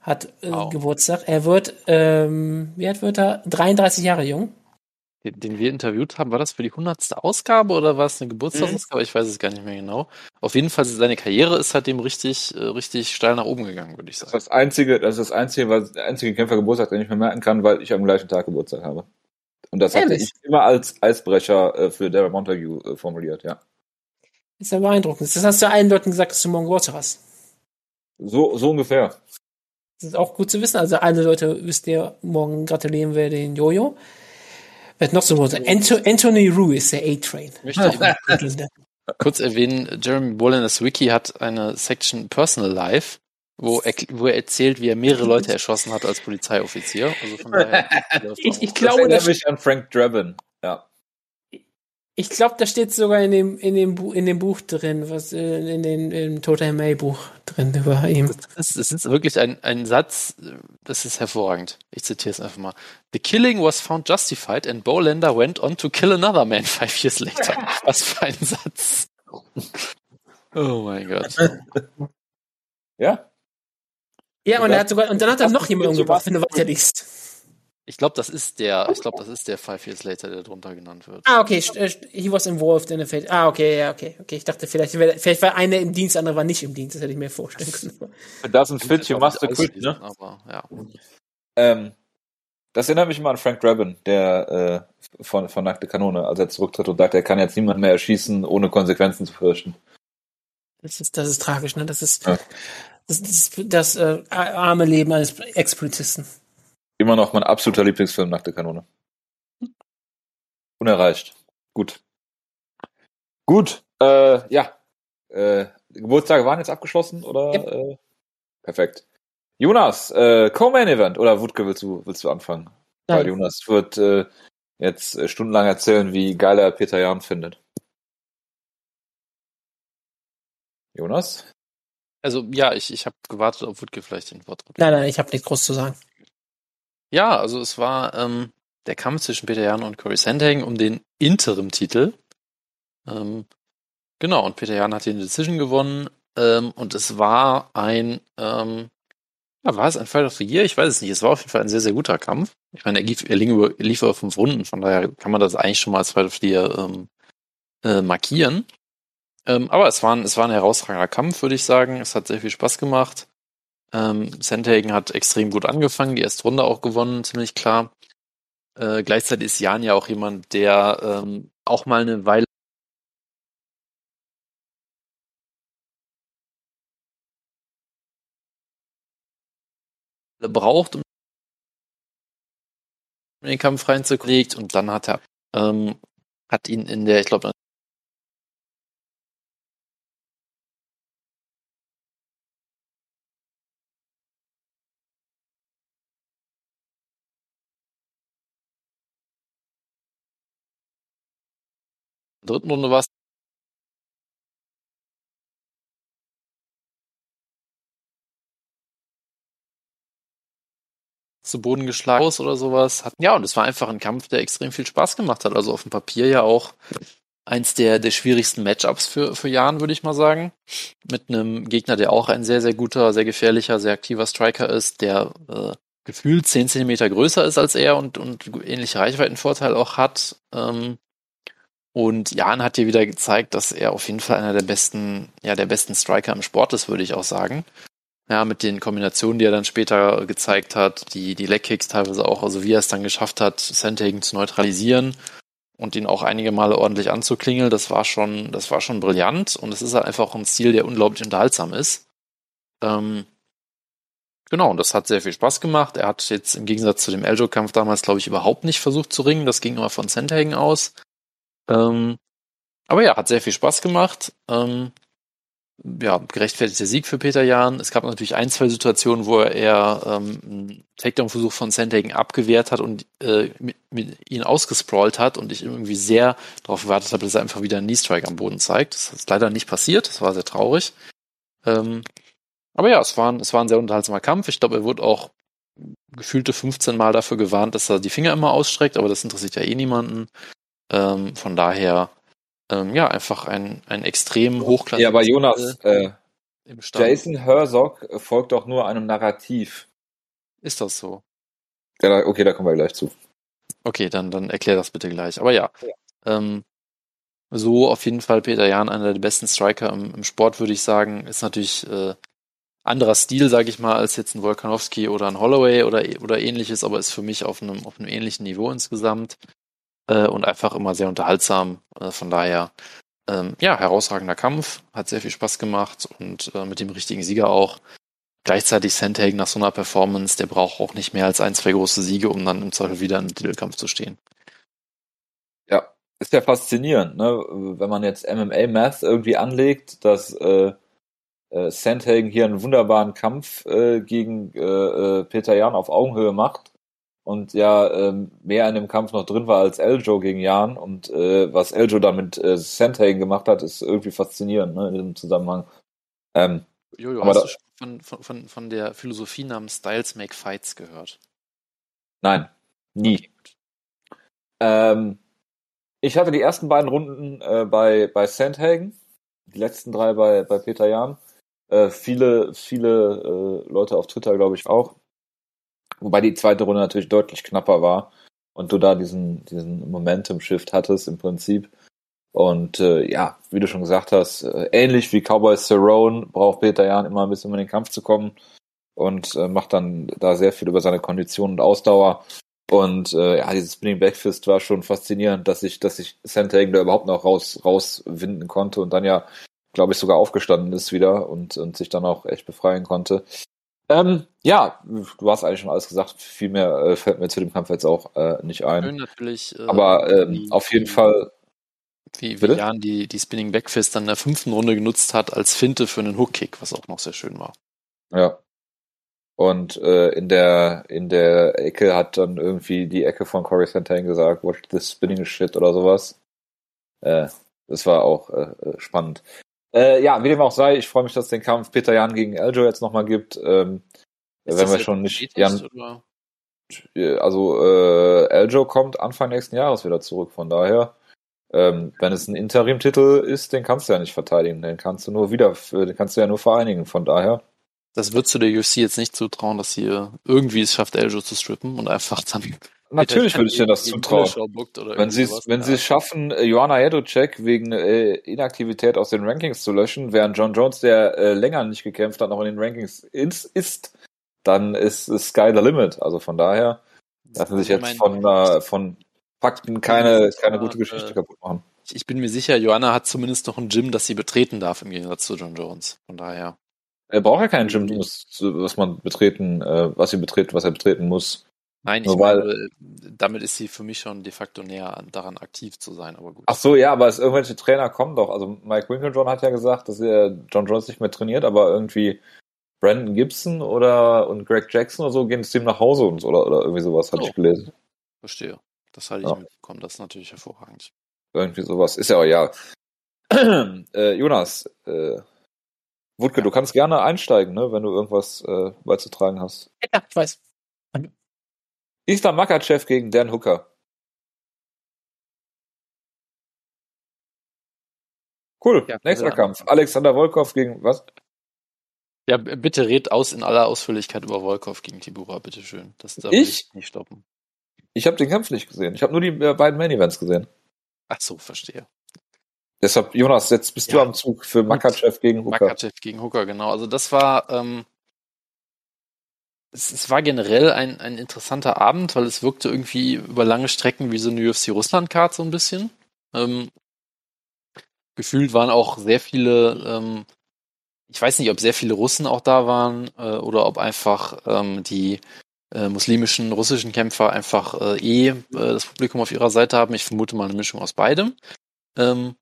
hat äh, Wow. Geburtstag. Er wird, ähm, wie alt wird er? 33 Jahre jung. Den, wir interviewt haben, war das für die hundertste Ausgabe oder war es eine Geburtstagsausgabe? Ich weiß es gar nicht mehr genau. Auf jeden Fall, seine Karriere ist seitdem richtig, äh, richtig steil nach oben gegangen, würde ich Das ist sagen. das einzige, das ist das einzige, was, der einzige Kämpfergeburtstag, den ich mir merken kann, weil ich am gleichen Tag Geburtstag habe. Und das hatte ich immer als Eisbrecher äh, für Darren Montague äh, formuliert, ja. Ist ja beeindruckend. Das hast du allen Leuten gesagt, dass du morgen Geburtstag hast. So, so ungefähr. Das ist auch gut zu wissen. Also alle Leute wisst ihr, morgen gratulieren wir den Jojo. Wird noch so groß. Anto Anthony Rue ist der A-Train. Kurz erwähnen, Jeremy Bolaners Wiki hat eine Section Personal Life, wo er, wo er erzählt, wie er mehrere Leute erschossen hat als Polizeioffizier. Also von daher. ich, ich glaube, das mich an Frank Drabin. Ja. Ich glaube, da steht sogar in dem, in dem, Bu in dem Buch drin, was äh, in den im Total May Buch drin über ihn. Das, das ist wirklich ein, ein Satz, das ist hervorragend. Ich zitiere es einfach mal. The killing was found justified and Bolander went on to kill another man five years later. was für ein Satz. Oh mein Gott. Ja. Ja, und er hat sogar, und dann hat er noch jemanden umgebracht, wenn du weiter liest. Ich glaube, das ist der, ich glaube, das ist der Five Years Later, der drunter genannt wird. Ah, okay, äh, he was involved in a fate. Ah, okay, ja, okay, okay. Ich dachte, vielleicht, vielleicht war einer im Dienst, andere war nicht im Dienst. Das hätte ich mir vorstellen können. Das ein fit, you must quit, ne? Aber, ja. Ähm, das erinnert mich immer an Frank Drabin, der äh, von, von Nackte Kanone, als er zurücktritt und sagt, er kann jetzt niemand mehr erschießen, ohne Konsequenzen zu fürchten. Das ist, das ist tragisch, ne? Das ist ja. Das, das, das äh, arme Leben eines Ex-Polizisten. Immer noch mein absoluter Lieblingsfilm, Nackte Kanone. Unerreicht. Gut. Gut. Äh, ja. Äh, Geburtstage waren jetzt abgeschlossen, oder? Ja. Äh, perfekt. Jonas, äh, Co-Main Event, oder Wutke, willst du, willst du anfangen? Nein. Weil Jonas wird äh, jetzt äh, stundenlang erzählen, wie geil er Peter Jan findet. Jonas? Also ja, ich, ich habe gewartet, ob Wutke vielleicht den Wort Nein, nein, ich habe nichts groß zu sagen. Ja, also es war ähm, der Kampf zwischen Peter Jan und Corey Sandhagen um den Interim-Titel. Ähm, genau, und Peter Jan hat den Decision gewonnen. Ähm, und es war ein, ähm, ja, war es ein Fight of the Year? Ich weiß es nicht. Es war auf jeden Fall ein sehr, sehr guter Kampf. Ich meine, er lief, er lief über fünf Runden, von daher kann man das eigentlich schon mal als Fight of the Year ähm, äh, markieren. Ähm, aber es war, ein, es war ein herausragender Kampf, würde ich sagen. Es hat sehr viel Spaß gemacht. Ähm, Sandhagen hat extrem gut angefangen, die erste Runde auch gewonnen, ziemlich klar. Äh, gleichzeitig ist Jan ja auch jemand, der ähm, auch mal eine Weile braucht, um in den Kampf reinzulegt und dann hat er ähm, hat ihn in der, ich glaube, dritten Runde war es zu Boden geschlagen oder sowas. Ja, und es war einfach ein Kampf, der extrem viel Spaß gemacht hat. Also auf dem Papier ja auch eins der, der schwierigsten Matchups für, für Jan, würde ich mal sagen. Mit einem Gegner, der auch ein sehr, sehr guter, sehr gefährlicher, sehr aktiver Striker ist, der äh, gefühlt 10 Zentimeter größer ist als er und, und ähnliche Reichweitenvorteil auch hat. Ähm, und Jan hat hier wieder gezeigt, dass er auf jeden Fall einer der besten, ja, der besten Striker im Sport ist, würde ich auch sagen. Ja, mit den Kombinationen, die er dann später gezeigt hat, die, die Leg-Kicks teilweise auch, also wie er es dann geschafft hat, Sandhagen zu neutralisieren und ihn auch einige Male ordentlich anzuklingeln, das war schon, das war schon brillant und es ist halt einfach ein Stil, der unglaublich unterhaltsam ist. Ähm, genau, und das hat sehr viel Spaß gemacht. Er hat jetzt im Gegensatz zu dem Eljo-Kampf damals, glaube ich, überhaupt nicht versucht zu ringen. Das ging immer von Sandhagen aus. Ähm, aber ja, hat sehr viel Spaß gemacht. Ähm, ja, gerechtfertigter Sieg für Peter Jahn. Es gab natürlich ein, zwei Situationen, wo er ähm, einen Takedown-Versuch von Sandhagen abgewehrt hat und äh, mit, mit ihn ausgesprawlt hat und ich irgendwie sehr darauf gewartet habe, dass er einfach wieder einen Knee-Strike am Boden zeigt. Das ist leider nicht passiert, das war sehr traurig. Ähm, aber ja, es war, ein, es war ein sehr unterhaltsamer Kampf. Ich glaube, er wurde auch gefühlte 15 Mal dafür gewarnt, dass er die Finger immer ausstreckt, aber das interessiert ja eh niemanden. Ähm, von daher, ähm, ja, einfach ein, ein extrem hochklassiges Ja, aber Jonas, äh, Jason Herzog folgt doch nur einem Narrativ. Ist das so? Ja, okay, da kommen wir gleich zu. Okay, dann, dann erklär das bitte gleich. Aber ja, ja. Ähm, so auf jeden Fall Peter Jan, einer der besten Striker im, im Sport, würde ich sagen. Ist natürlich äh, anderer Stil, sage ich mal, als jetzt ein Volkanowski oder ein Holloway oder, oder ähnliches, aber ist für mich auf einem, auf einem ähnlichen Niveau insgesamt äh, und einfach immer sehr unterhaltsam. Äh, von daher, ähm, ja, herausragender Kampf, hat sehr viel Spaß gemacht und äh, mit dem richtigen Sieger auch. gleichzeitig Sandhagen nach so einer Performance, der braucht auch nicht mehr als ein, zwei große Siege, um dann im Zweifel wieder im Titelkampf zu stehen. Ja, ist ja faszinierend, ne? wenn man jetzt MMA-Math irgendwie anlegt, dass äh, äh, Sandhagen hier einen wunderbaren Kampf äh, gegen äh, äh, Peter Jan auf Augenhöhe macht und ja ähm, mehr in dem Kampf noch drin war als Eljo gegen Jan und äh, was Eljo dann mit äh, Sandhagen gemacht hat, ist irgendwie faszinierend ne, in diesem Zusammenhang. Ähm, Jojo, hast du schon von, von, von, von der Philosophie namens Styles Make Fights gehört? Nein, nie. Ähm, ich hatte die ersten beiden Runden äh, bei, bei Sandhagen, die letzten drei bei, bei Peter Jan. Äh, viele, viele äh, Leute auf Twitter, glaube ich, auch. Wobei die zweite Runde natürlich deutlich knapper war und du da diesen, diesen Momentum-Shift hattest im Prinzip. Und äh, ja, wie du schon gesagt hast, äh, ähnlich wie Cowboy Cerrone braucht Peter Jan immer ein bisschen um in den Kampf zu kommen und äh, macht dann da sehr viel über seine Kondition und Ausdauer. Und äh, ja, dieses Spinning Backfist war schon faszinierend, dass ich, dass ich Sandhagen da überhaupt noch raus, rauswinden konnte und dann ja, glaube ich, sogar aufgestanden ist wieder und, und sich dann auch echt befreien konnte. Ähm, ja, du hast eigentlich schon alles gesagt. Viel mehr äh, fällt mir zu dem Kampf jetzt auch äh, nicht ein. Schön natürlich. Äh, Aber ähm, auf jeden Fall wie, wie Jan die, die Spinning Backfist dann in der fünften Runde genutzt hat als Finte für einen Hook-Kick, was auch noch sehr schön war. Ja. Und äh, in der in der Ecke hat dann irgendwie die Ecke von Corey Santana gesagt, watch this spinning shit oder sowas. Äh, das war auch äh, spannend. Äh, ja, wie dem auch sei, ich freue mich, dass es den Kampf Peter Jan gegen Eljo jetzt nochmal gibt. Ähm, wenn wir schon nicht Jan, oder? also äh, Eljo kommt Anfang nächsten Jahres wieder zurück, von daher ähm, wenn es ein Interim-Titel ist, den kannst du ja nicht verteidigen, den kannst du nur wieder, den kannst du ja nur vereinigen, von daher. Das würdest du der UFC jetzt nicht zutrauen, dass sie irgendwie es schafft, Eljo zu strippen und einfach dann. Natürlich würde ich dir das zutrauen. Wenn sie es, wenn sie es schaffen, äh, Joanna Jedocek wegen äh, Inaktivität aus den Rankings zu löschen, während John Jones, der äh, länger nicht gekämpft hat, noch in den Rankings ist, ist dann ist, ist Sky the Limit. Also von daher lassen sich jetzt von, äh, von Fakten keine, keine gute Geschichte äh, kaputt machen. Ich bin mir sicher, Joanna hat zumindest noch ein Gym, das sie betreten darf, im Gegensatz zu John Jones. Von daher. Er braucht ja kein Gym, was man betreten, äh, was sie betreten, was er betreten muss. Nein, ich meine, damit ist sie für mich schon de facto näher daran aktiv zu sein, aber gut. Ach so, ja, aber es, irgendwelche Trainer kommen doch. Also Mike Winklejohn hat ja gesagt, dass er John Jones nicht mehr trainiert, aber irgendwie Brandon Gibson oder und Greg Jackson oder so gehen zu ihm nach Hause und oder, oder irgendwie sowas, hatte oh. ich gelesen. Verstehe. Das hatte ich ja. mitbekommen, das ist natürlich hervorragend. Irgendwie sowas. Ist ja auch, ja. äh, Jonas, äh, Wutke, ja. du kannst gerne einsteigen, ne, wenn du irgendwas äh, beizutragen hast. Ja, ich weiß. Islam Makachev gegen Dan Hooker. Cool, ja, nächster Kampf. Alexander Volkov gegen was? Ja, bitte red aus in aller Ausführlichkeit über Volkov gegen Tibura, bitteschön. Das darf ich? ich nicht stoppen. Ich habe den Kampf nicht gesehen. Ich habe nur die äh, beiden Main Events gesehen. Ach so, verstehe. Deshalb, Jonas, jetzt bist ja. du am Zug für Makachev gegen Hooker. Makachev gegen Hooker, genau. Also das war, ähm, es, es, war generell ein, ein interessanter Abend, weil es wirkte irgendwie über lange Strecken wie so eine UFC-Russland-Card so ein bisschen. Ähm, gefühlt waren auch sehr viele, ähm, ich weiß nicht, ob sehr viele Russen auch da waren äh, oder ob einfach ähm, die äh, muslimischen, russischen Kämpfer einfach äh, eh äh, das Publikum auf ihrer Seite haben. Ich vermute mal eine Mischung aus beidem. Ähm,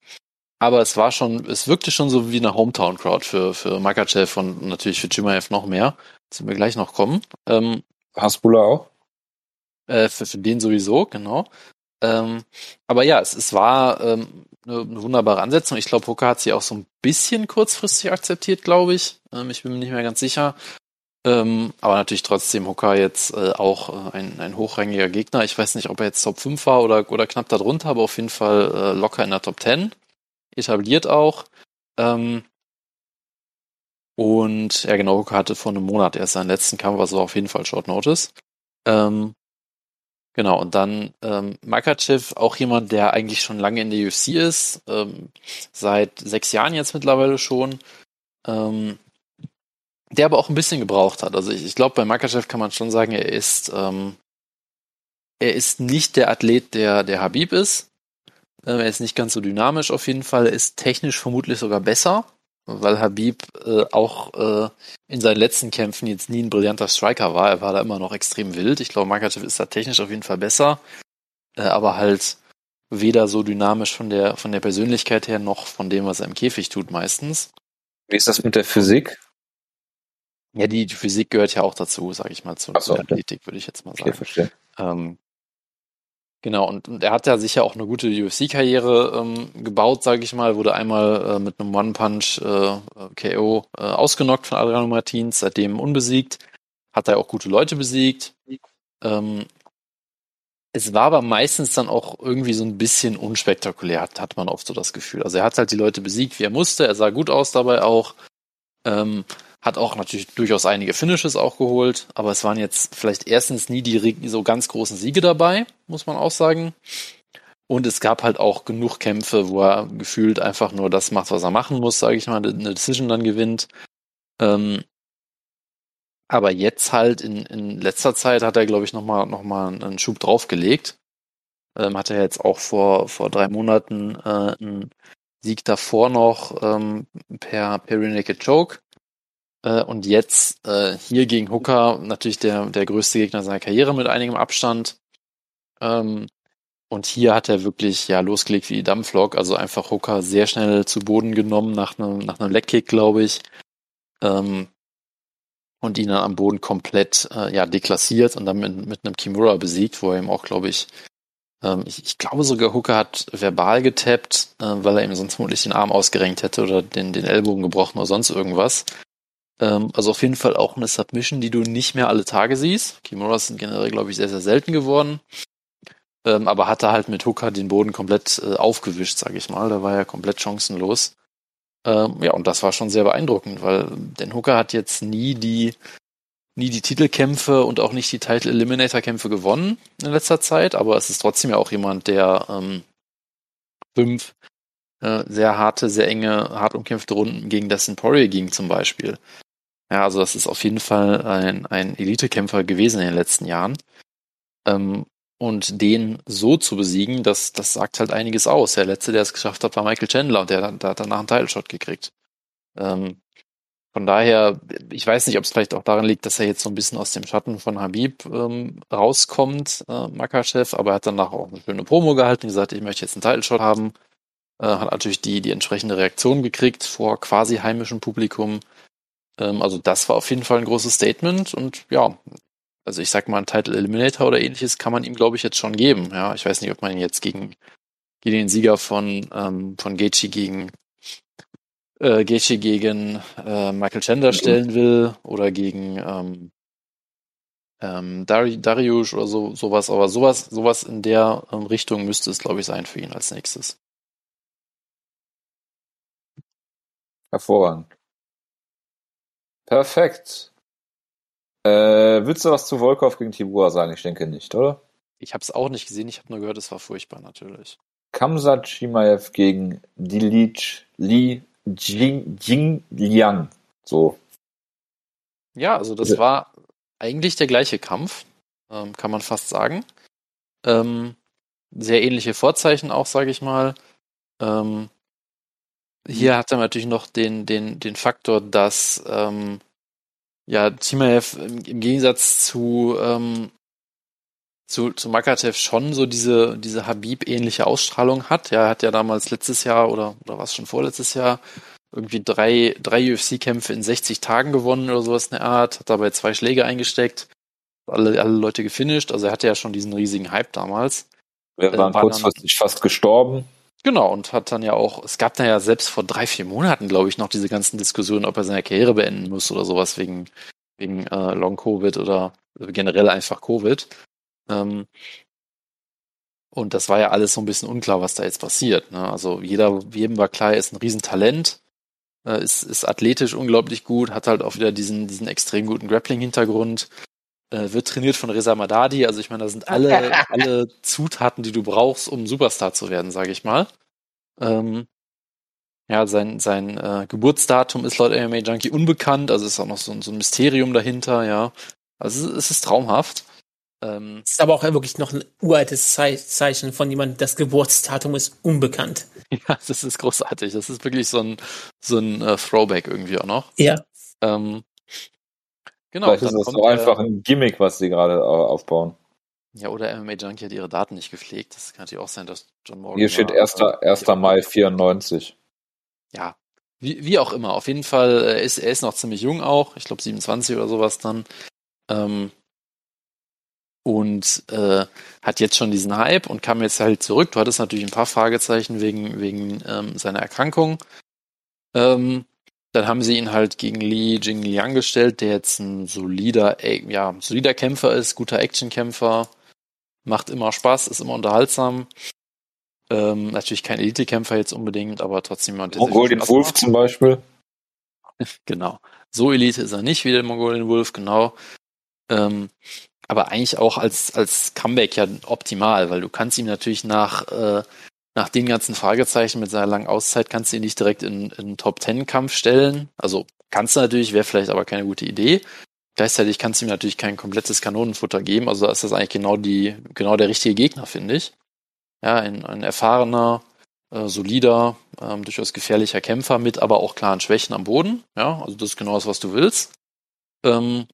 aber es war schon, es wirkte schon so wie eine Hometown-Crowd für, für Makachev und natürlich für Chimaev noch mehr. Das wir gleich noch kommen. Ähm, Hasbulla auch? Äh, für, für den sowieso, genau. Ähm, aber ja, es, es war ähm, eine, eine wunderbare Ansetzung. Ich glaube, Hooker hat sie auch so ein bisschen kurzfristig akzeptiert, glaube ich. Ähm, ich bin mir nicht mehr ganz sicher. Ähm, aber natürlich trotzdem Hooker jetzt äh, auch äh, ein, ein hochrangiger Gegner. Ich weiß nicht, ob er jetzt Top 5 war oder, oder knapp darunter, aber auf jeden Fall äh, locker in der Top 10. Etabliert auch. Ähm, und ja, genau, hatte vor einem Monat erst seinen letzten Kampf, also auf jeden Fall Short Notice. Ähm, genau, und dann ähm, Makachev, auch jemand, der eigentlich schon lange in der UFC ist, ähm, seit sechs Jahren jetzt mittlerweile schon. Ähm, der aber auch ein bisschen gebraucht hat. Also ich, ich glaube, bei Makachev kann man schon sagen, er ist, ähm, er ist nicht der Athlet, der, der Habib ist. Ähm, er ist nicht ganz so dynamisch auf jeden Fall. Er ist technisch vermutlich sogar besser. Weil Habib äh, auch äh, in seinen letzten Kämpfen jetzt nie ein brillanter Striker war. Er war da immer noch extrem wild. Ich glaube, Makachev ist da technisch auf jeden Fall besser, äh, aber halt weder so dynamisch von der von der Persönlichkeit her noch von dem, was er im Käfig tut meistens. Wie ist das mit der Physik? Ja, die, die Physik gehört ja auch dazu, sage ich mal, zu, Ach so, Athletik, würde ich jetzt mal sagen. Okay, verstehe. Ähm, genau, und, und er hat ja sicher auch eine gute UFC-Karriere ähm, gebaut, sage ich mal. Wurde einmal äh, mit einem One-Punch äh, KO äh, ausgenockt von Adriano Martins, seitdem unbesiegt. Hat er auch gute Leute besiegt. Ähm, es war aber meistens dann auch irgendwie so ein bisschen unspektakulär, hat, hat man oft so das Gefühl. Also er hat halt die Leute besiegt, wie er musste. Er sah gut aus dabei auch. Ähm, hat auch natürlich durchaus einige Finishes auch geholt, aber es waren jetzt vielleicht erstens nie die so ganz großen Siege dabei, muss man auch sagen. Und es gab halt auch genug Kämpfe, wo er gefühlt einfach nur das macht, was er machen muss, sage ich mal, eine Decision dann gewinnt. Ähm, aber jetzt halt in, in letzter Zeit hat er, glaube ich, nochmal noch mal einen Schub draufgelegt. Ähm, hat er jetzt auch vor, vor drei Monaten äh, einen Sieg davor noch ähm, per, per Naked Choke. Äh, und jetzt äh, hier gegen Hooker natürlich der, der größte Gegner seiner Karriere mit einigem Abstand. Ähm, und hier hat er wirklich ja losgelegt wie Dampflok, also einfach Hooker sehr schnell zu Boden genommen nach einem nach einem Leckkick, glaube ich. Ähm, und ihn dann am Boden komplett äh, ja deklassiert und dann mit, mit einem Kimura besiegt, wo er ihm auch, glaube ich, ähm, ich, ich glaube sogar Hooker hat verbal getappt, äh, weil er ihm sonst vermutlich den Arm ausgerenkt hätte oder den, den Ellbogen gebrochen oder sonst irgendwas. Ähm, also auf jeden Fall auch eine Submission, die du nicht mehr alle Tage siehst. Kimuras sind generell, glaube ich, sehr, sehr selten geworden. Ähm, aber hatte halt mit Hooker den Boden komplett äh, aufgewischt, sage ich mal. Da war er komplett chancenlos. Ähm, ja, und das war schon sehr beeindruckend, weil den Hooker hat jetzt nie die nie die Titelkämpfe und auch nicht die Title Eliminator Kämpfe gewonnen in letzter Zeit, aber es ist trotzdem ja auch jemand, der ähm, fünf äh, sehr harte, sehr enge, hart umkämpfte Runden gegen Dustin Poirier ging zum Beispiel. Ja, also das ist auf jeden Fall ein, ein Elitekämpfer gewesen in den letzten Jahren. Ähm, und den so zu besiegen, das, das sagt halt einiges aus. Der letzte, der es geschafft hat, war Michael Chandler und der, der hat danach einen Title-Shot gekriegt. Ähm, von daher, ich weiß nicht, ob es vielleicht auch daran liegt, dass er jetzt so ein bisschen aus dem Schatten von Habib ähm, rauskommt, äh, Makachev, aber er hat danach auch eine schöne Promo gehalten, gesagt, ich möchte jetzt einen Title-Shot haben. Äh, hat natürlich die, die entsprechende Reaktion gekriegt vor quasi heimischem Publikum. Ähm, also das war auf jeden Fall ein großes Statement und ja, also ich sag mal, ein Title Eliminator oder ähnliches kann man ihm, glaube ich, jetzt schon geben. Ja, ich weiß nicht, ob man ihn jetzt gegen, gegen den Sieger von, ähm, von Gaethje gegen äh, Gaethje gegen äh, Michael Chandler stellen will oder gegen ähm, ähm, Dari Darius oder so sowas, aber sowas sowas in der ähm, Richtung müsste es, glaube ich, sein für ihn als nächstes. Hervorragend. Perfekt. Äh, willst du was zu Volkov gegen Tibua sagen? Ich denke nicht, oder? Ich habe es auch nicht gesehen, ich habe nur gehört, es war furchtbar natürlich. Kamsat Chimaev gegen Dilich Li Jing, Jing Liang. So. Ja, also das war eigentlich der gleiche Kampf, ähm, kann man fast sagen. Ähm, sehr ähnliche Vorzeichen auch, sage ich mal. Ähm, hier hat er natürlich noch den, den, den Faktor, dass ähm, ja, Timaev im, Gegensatz zu, ähm, zu, zu Makatev schon so diese, diese Habib-ähnliche Ausstrahlung hat. Ja, er hat ja damals letztes Jahr oder, oder was schon vorletztes Jahr irgendwie drei, drei UFC-Kämpfe in 60 Tagen gewonnen oder sowas in der Art, hat dabei zwei Schläge eingesteckt, alle, alle Leute gefinisht. Also er hatte ja schon diesen riesigen Hype damals. Wir waren äh, kurzfristig fast gestorben. Genau, und hat dann ja auch, es gab da ja selbst vor drei, vier Monaten, glaube ich, noch diese ganzen Diskussionen, ob er seine Karriere beenden muss oder sowas wegen, wegen äh, Long-Covid oder generell einfach Covid. Ähm, und das war ja alles so ein bisschen unklar, was da jetzt passiert. Ne? Also jeder, jedem war klar, er ist ein Riesentalent, äh, ist, ist athletisch unglaublich gut, hat halt auch wieder diesen, diesen extrem guten Grappling-Hintergrund, äh, wird trainiert von Reza Madadi. Also ich meine, da sind alle, alle Zutaten, die du brauchst, um Superstar zu werden, sage ich mal. Ähm, ja, sein, sein äh, Geburtsdatum ist laut MMA Junkie unbekannt, also ist auch noch so, so ein Mysterium dahinter, ja. Also es ist traumhaft. Ähm, ist aber auch wirklich noch ein uraltes Zei- Zeichen von jemandem, das Geburtsdatum ist unbekannt. ja, das ist großartig. Das ist wirklich so ein, so ein äh, Throwback irgendwie auch noch. Ja. Ähm, genau. Vielleicht ist das kommt, so einfach äh, ein Gimmick, was sie gerade aufbauen. Ja, oder MMA Junkie hat ihre Daten nicht gepflegt. Das kann natürlich auch sein, dass John Morgan. Hier steht war, 1. äh, 1. Mai 94. Ja, wie, wie auch immer. Auf jeden Fall, äh, ist, er ist noch ziemlich jung auch. Ich glaube 27 oder sowas dann. Ähm, und äh, hat jetzt schon diesen Hype und kam jetzt halt zurück. Du hattest natürlich ein paar Fragezeichen wegen, wegen ähm, seiner Erkrankung. Ähm, dann haben sie ihn halt gegen Li Jingliang gestellt, der jetzt ein solider, äh, ja, solider Kämpfer ist, guter Actionkämpfer, macht immer Spaß, ist immer unterhaltsam. Ähm, natürlich kein Elitekämpfer jetzt unbedingt, aber trotzdem jemand, der Mongolian Wolf macht. zum Beispiel. Genau. So Elite ist er nicht wie der Mongolian Wolf, genau. Ähm, aber eigentlich auch als, als Comeback ja optimal, weil du kannst ihm natürlich nach, äh, nach den ganzen Fragezeichen mit seiner langen Auszeit kannst du ihn nicht direkt in, in Top Ten Kampf stellen. Also kannst du natürlich, wäre vielleicht aber keine gute Idee. Gleichzeitig kannst du ihm natürlich kein komplettes Kanonenfutter geben. Also ist das eigentlich genau die, genau der richtige Gegner, finde ich. Ja, ein, ein erfahrener, äh, solider, ähm, durchaus gefährlicher Kämpfer mit aber auch klaren Schwächen am Boden. Ja, also das ist genau das, was du willst. Ähm,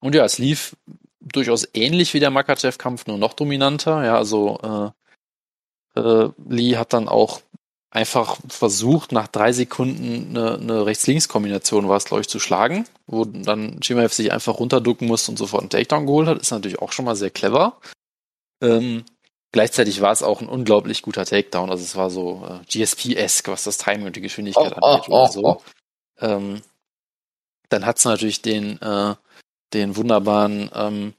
und ja, es lief durchaus ähnlich wie der Makachev-Kampf, nur noch dominanter. Ja, also äh, äh, Lee hat dann auch einfach versucht, nach drei Sekunden eine, eine Rechts-Links-Kombination war es, glaube ich, zu schlagen, wo dann Chimaev sich einfach runterducken musste und sofort einen Takedown geholt hat. Ist natürlich auch schon mal sehr clever. Ähm, gleichzeitig war es auch ein unglaublich guter Takedown. Also es war so äh, GSP-esque, was das Timing und die Geschwindigkeit Oh, angeht oh, oder oh, so. oh. Ähm, dann hat es natürlich den, äh, den wunderbaren ähm,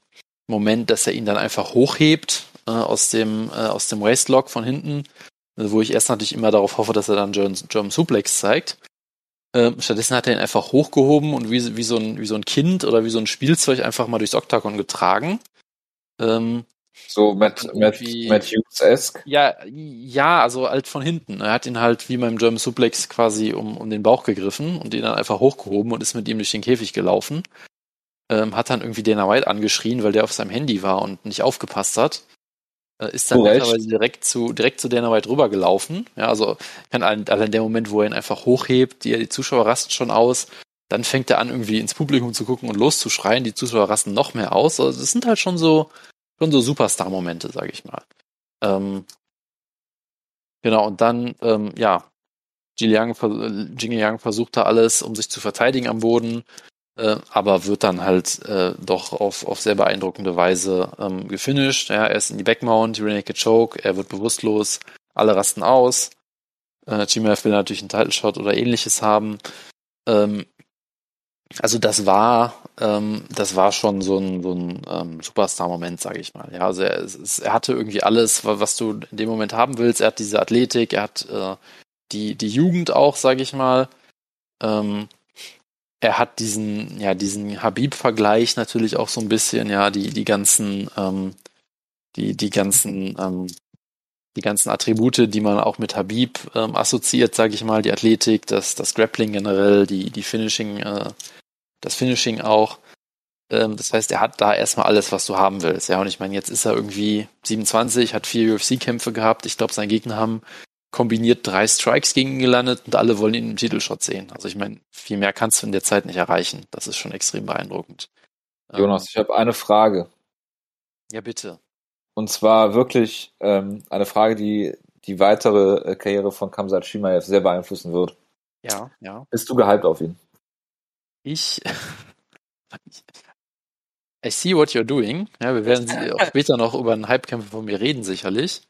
Moment, dass er ihn dann einfach hochhebt äh, aus dem äh, aus dem Waistlock von hinten, äh, wo ich erst natürlich immer darauf hoffe, dass er dann German, German Suplex zeigt. Ähm, stattdessen hat er ihn einfach hochgehoben und wie, wie, so ein, wie so ein Kind oder wie so ein Spielzeug einfach mal durchs Oktagon getragen. Ähm, So Matt, Matt, Matt Hughes-esque. ja, ja, also halt von hinten. Er hat ihn halt wie beim German Suplex quasi um, um den Bauch gegriffen und ihn dann einfach hochgehoben und ist mit ihm durch den Käfig gelaufen. Ähm, hat dann irgendwie Dana White angeschrien, weil der auf seinem Handy war und nicht aufgepasst hat. Äh, ist dann netterweise direkt zu, direkt zu Dana White rübergelaufen. Ja, also kann allein, allein der Moment, wo er ihn einfach hochhebt, die, die Zuschauer rasten schon aus. Dann fängt er an, irgendwie ins Publikum zu gucken und loszuschreien. Die Zuschauer rasten noch mehr aus. Also das sind halt schon so, schon so Superstar-Momente, sag ich mal. Ähm, genau, und dann, ähm, ja, Jiliang, Jingliang versucht da alles, um sich zu verteidigen am Boden, äh, aber wird dann halt äh, doch auf, auf sehr beeindruckende Weise ähm, gefinisht. Ja, er ist in die Backmount, Rear Naked Choke, er wird bewusstlos, alle rasten aus. Äh, will natürlich einen Title Shot oder ähnliches haben. Ähm, also das war, ähm, das war schon so ein, so ein ähm, Superstar-Moment, sage ich mal. Ja, also er, es, er hatte irgendwie alles, wa- was du in dem Moment haben willst. Er hat diese Athletik, er hat äh, die, die Jugend auch, sage ich mal. Ähm, er hat diesen, ja, diesen Habib-Vergleich natürlich auch so ein bisschen, ja, die, die ganzen, ähm, die, die ganzen, ähm, die ganzen Attribute, die man auch mit Habib ähm, assoziiert, sage ich mal, die Athletik, das, das Grappling generell, die, die Finishing, äh, das Finishing auch. Ähm, das heißt, er hat da erstmal alles, was du haben willst. Ja, und ich meine, jetzt ist er irgendwie 27, hat vier UFC-Kämpfe gehabt. Ich glaube, seine Gegner haben kombiniert drei Strikes gegen ihn gelandet und alle wollen ihn im Titelshot sehen. Also ich meine, viel mehr kannst du in der Zeit nicht erreichen. Das ist schon extrem beeindruckend. Ähm, Jonas, ich habe eine Frage. Ja, bitte. Und zwar wirklich ähm, eine Frage, die die weitere äh, Karriere von Kamsat Shimaev sehr beeinflussen wird. Ja, ja. Bist du gehypt auf ihn? Ich. I see what you're doing. Ja, wir werden auch später noch über einen Hypekämpfer von mir reden, sicherlich.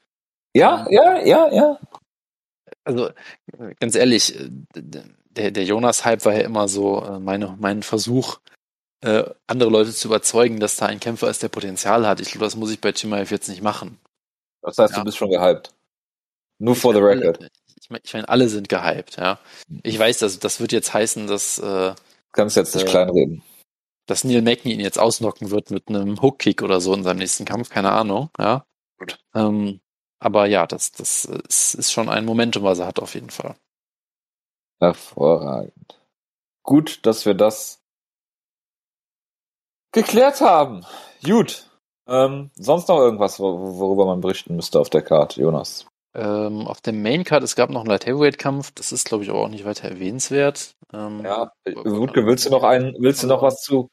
Ja, ja, ja, ja. Also, ganz ehrlich, äh, der, der Jonas-Hype war ja immer so äh, meine, mein Versuch, äh, andere Leute zu überzeugen, dass da ein Kämpfer ist, der Potenzial hat. Ich glaube, das muss ich bei Chimaev jetzt nicht machen. Das heißt, Ja. du bist schon gehypt. Nur for the record. Alle, ich meine, ich meine, alle sind gehypt, ja. Ich weiß, dass das wird jetzt heißen, dass, äh, Kannst jetzt nicht Äh, kleinreden. dass Neil Magny ihn jetzt ausnocken wird mit einem Hook-Kick oder so in seinem nächsten Kampf, keine Ahnung, ja. Gut. Ähm, aber ja, das, das ist, ist schon ein Momentum, was er hat auf jeden Fall. Hervorragend. Gut, dass wir das geklärt haben. Gut. Ähm, sonst noch irgendwas, wor- worüber man berichten müsste auf der Karte, Jonas? Ähm, auf der Maincard, es gab noch einen Light Heavyweight Kampf, das ist glaube ich auch nicht weiter erwähnenswert. Ähm, Ja, Wutke, willst du noch einen, willst du noch was zu,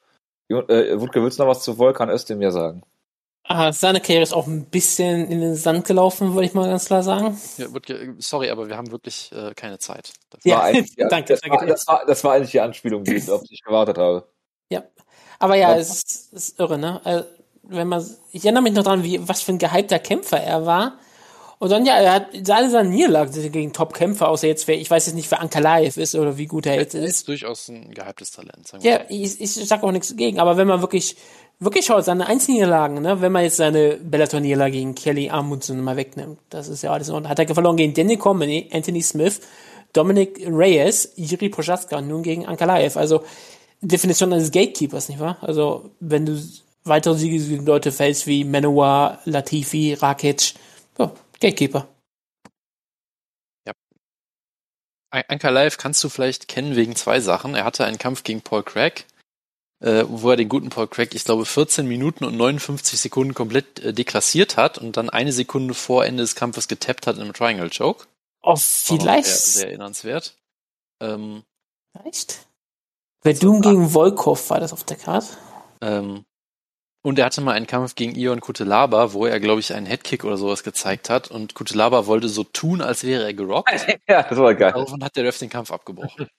äh, Wutke, willst du noch was zu Volkan Özdemir sagen? Ah, seine Karriere ist auch ein bisschen in den Sand gelaufen, würde ich mal ganz klar sagen. ja, sorry, aber wir haben wirklich äh, keine Zeit. dafür. Ja, danke, das, danke war, dir. das, war, das war eigentlich die Anspielung, die, auf die ich gewartet habe. Aber ja, Ja. es ist, ist irre, ne? Also, wenn man, ich erinnere mich noch dran, wie, was für ein gehypter Kämpfer er war. Und dann, ja, er hat alle seine Niederlagen gegen Top-Kämpfer, außer jetzt, wer, ich weiß jetzt nicht, wer Ankalaev ist oder wie gut er jetzt Er ist. ist durchaus ein gehyptes Talent. Sagen wir Ja, mal. ich, ich sag auch nichts dagegen, aber wenn man wirklich, wirklich schaut, seine Einzelniederlagen, ne, wenn man jetzt seine Bellator-Niederlage gegen Kelly Amundsen mal wegnimmt, das ist ja alles in Ordnung. Hat er verloren gegen Danny Comedy, Anthony Smith, Dominic Reyes, Jiri Prochaska und nun gegen Ankalaev. Also, Definition eines Gatekeepers, nicht wahr? Also, wenn du weitere Siege gegen Leute fällst wie Manowar, Latifi, Rakic, ja, Gatekeeper. An- Anker Live kannst du vielleicht kennen wegen zwei Sachen. Er hatte einen Kampf gegen Paul Craig, äh, wo er den guten Paul Craig, ich glaube, 14 Minuten und 59 Sekunden komplett äh, deklassiert hat und dann eine Sekunde vor Ende des Kampfes getappt hat in einem Triangle Choke. Oh, vielleicht. Sehr, sehr erinnernswert. Ähm, Vielleicht. Verdum gegen Volkov war das auf der Karte. ähm, und er hatte mal einen Kampf gegen Ion Kutelaba, wo er, glaube ich, einen Headkick oder sowas gezeigt hat und Kutelaba wollte so tun, als wäre er gerockt. ja, das war geil. Daraufhin hat der Ref den Kampf abgebrochen.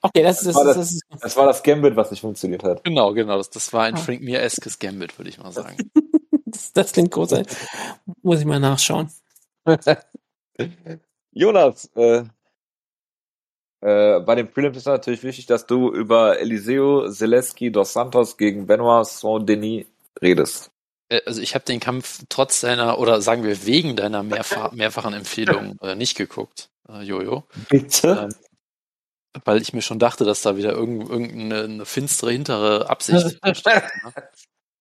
Okay, das, das, War das, das- das ist Das war das Gambit, was nicht funktioniert hat. Genau, genau. Das, das war ein Ah. Frank Mir-eskes Gambit, würde ich mal sagen. Das, das klingt großartig. Muss ich mal nachschauen. Jonas, äh, äh, bei den Prelims ist natürlich wichtig, dass du über Eliseo Zaleski dos Santos gegen Benoit Saint-Denis redest. Äh, Also ich habe den Kampf trotz deiner, oder sagen wir wegen deiner mehrfach, mehrfachen Empfehlung äh, nicht geguckt, äh, Jojo. Bitte? Ähm, weil ich mir schon dachte, dass da wieder irgend, irgendeine eine finstere hintere Absicht steckt. Ne?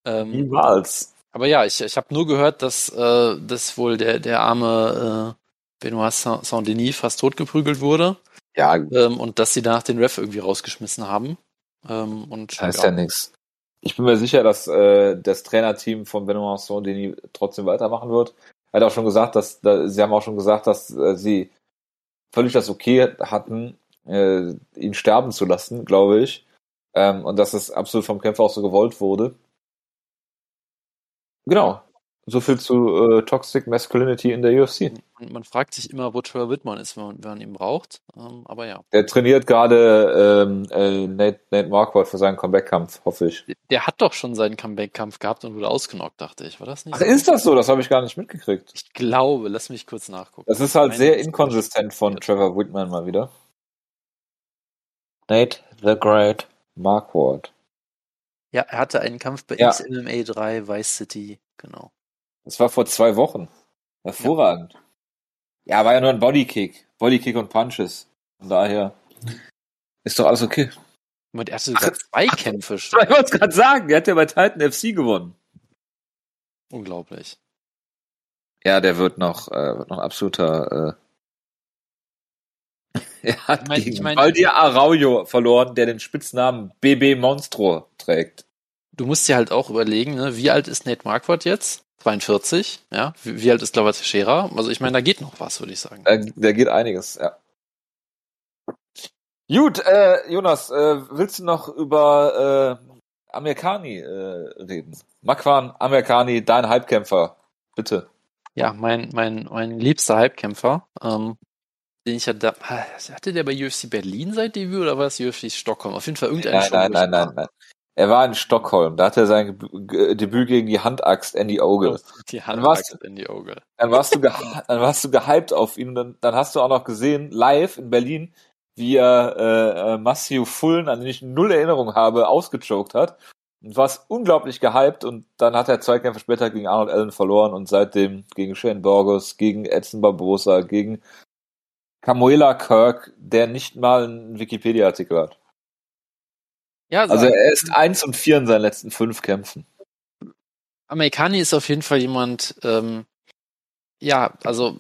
Ähm, Niemals. aber ja, ich, ich habe nur gehört, dass, äh, dass wohl der, der arme äh, Benoit Saint- Saint-Denis fast totgeprügelt wurde Ja, ähm, und dass sie danach den Ref irgendwie rausgeschmissen haben. Ähm, und heißt ja, nichts. Ich bin mir sicher, dass äh, das Trainerteam von Benoit Saint-Denis trotzdem weitermachen wird. Er hat auch schon gesagt, dass, da, sie haben auch schon gesagt, dass äh, sie völlig das Okay hatten, äh, ihn sterben zu lassen, glaube ich. Ähm, und dass es absolut vom Kämpfer auch so gewollt wurde. Genau. So viel zu äh, Toxic Masculinity in der UFC. Man, man fragt sich immer, wo Trevor Whitman ist, wenn man, wenn man ihn braucht. Ähm, aber ja. Der trainiert gerade ähm, äh, Nate, Nate Marquardt für seinen Comeback-Kampf, hoffe ich. Der hat doch schon seinen Comeback-Kampf gehabt und wurde ausgenockt, dachte ich. War das nicht Ach, so? ist das so? Das habe ich gar nicht mitgekriegt. Ich glaube, lass mich kurz nachgucken. Das ist halt Meine- sehr inkonsistent von Trevor Whitman mal wieder. Nate the Great Marquardt. Ja, er hatte einen Kampf bei Ja. XMMA 3 Vice City, genau. Das war vor zwei Wochen. Hervorragend. Ja, war ja nur ein Bodykick. Bodykick und Punches. Von daher ist doch alles okay. Und er hatte sogar zwei Kämpfe schon. Ich wollte es gerade sagen, der hat ja bei Titan FC gewonnen. Unglaublich. Ja, der wird noch, äh, wird noch ein absoluter. Äh er hat Ich mein- gegen ich mein- Valdir Araujo verloren, der den Spitznamen BB Monstro trägt. Du musst dir halt auch überlegen, ne, wie alt ist Nate Marquardt jetzt? 42, ja. Wie, wie alt ist Glava Teixeira? Also ich meine, da geht noch was, würde ich sagen. Da, da geht einiges, ja. Gut, äh, Jonas, äh, willst du noch über äh, Amerikani äh, reden? Makwan Amerikani, dein Halbkämpfer, bitte. Ja, mein, mein, mein liebster Halbkämpfer, ähm, den ich ja da, hatte der bei UFC Berlin seit Debüt oder war das UFC Stockholm? Auf jeden Fall irgendein Nein, Show, nein, nein, nein, nein. Er war in Stockholm, da hat er sein Debüt gegen die Handaxt Andy Ogle. Die Dann Hand war's- in die Auge. Dann warst du, dann warst du gehypt auf ihn. Dann, dann hast du auch noch gesehen, live in Berlin, wie er äh, äh, Matthew Fullen, an den ich null Erinnerung habe, ausgechoked hat. Und warst unglaublich gehypt und dann hat er zwei Kämpfe später gegen Arnold Allen verloren und seitdem gegen Shane Burgos, gegen Edson Barbosa, gegen Camuela Kirk, der nicht mal einen Wikipedia-Artikel hat. Ja, Also also er ist eins und vier in seinen letzten fünf Kämpfen. Amerikani ist auf jeden Fall jemand, ähm, ja, also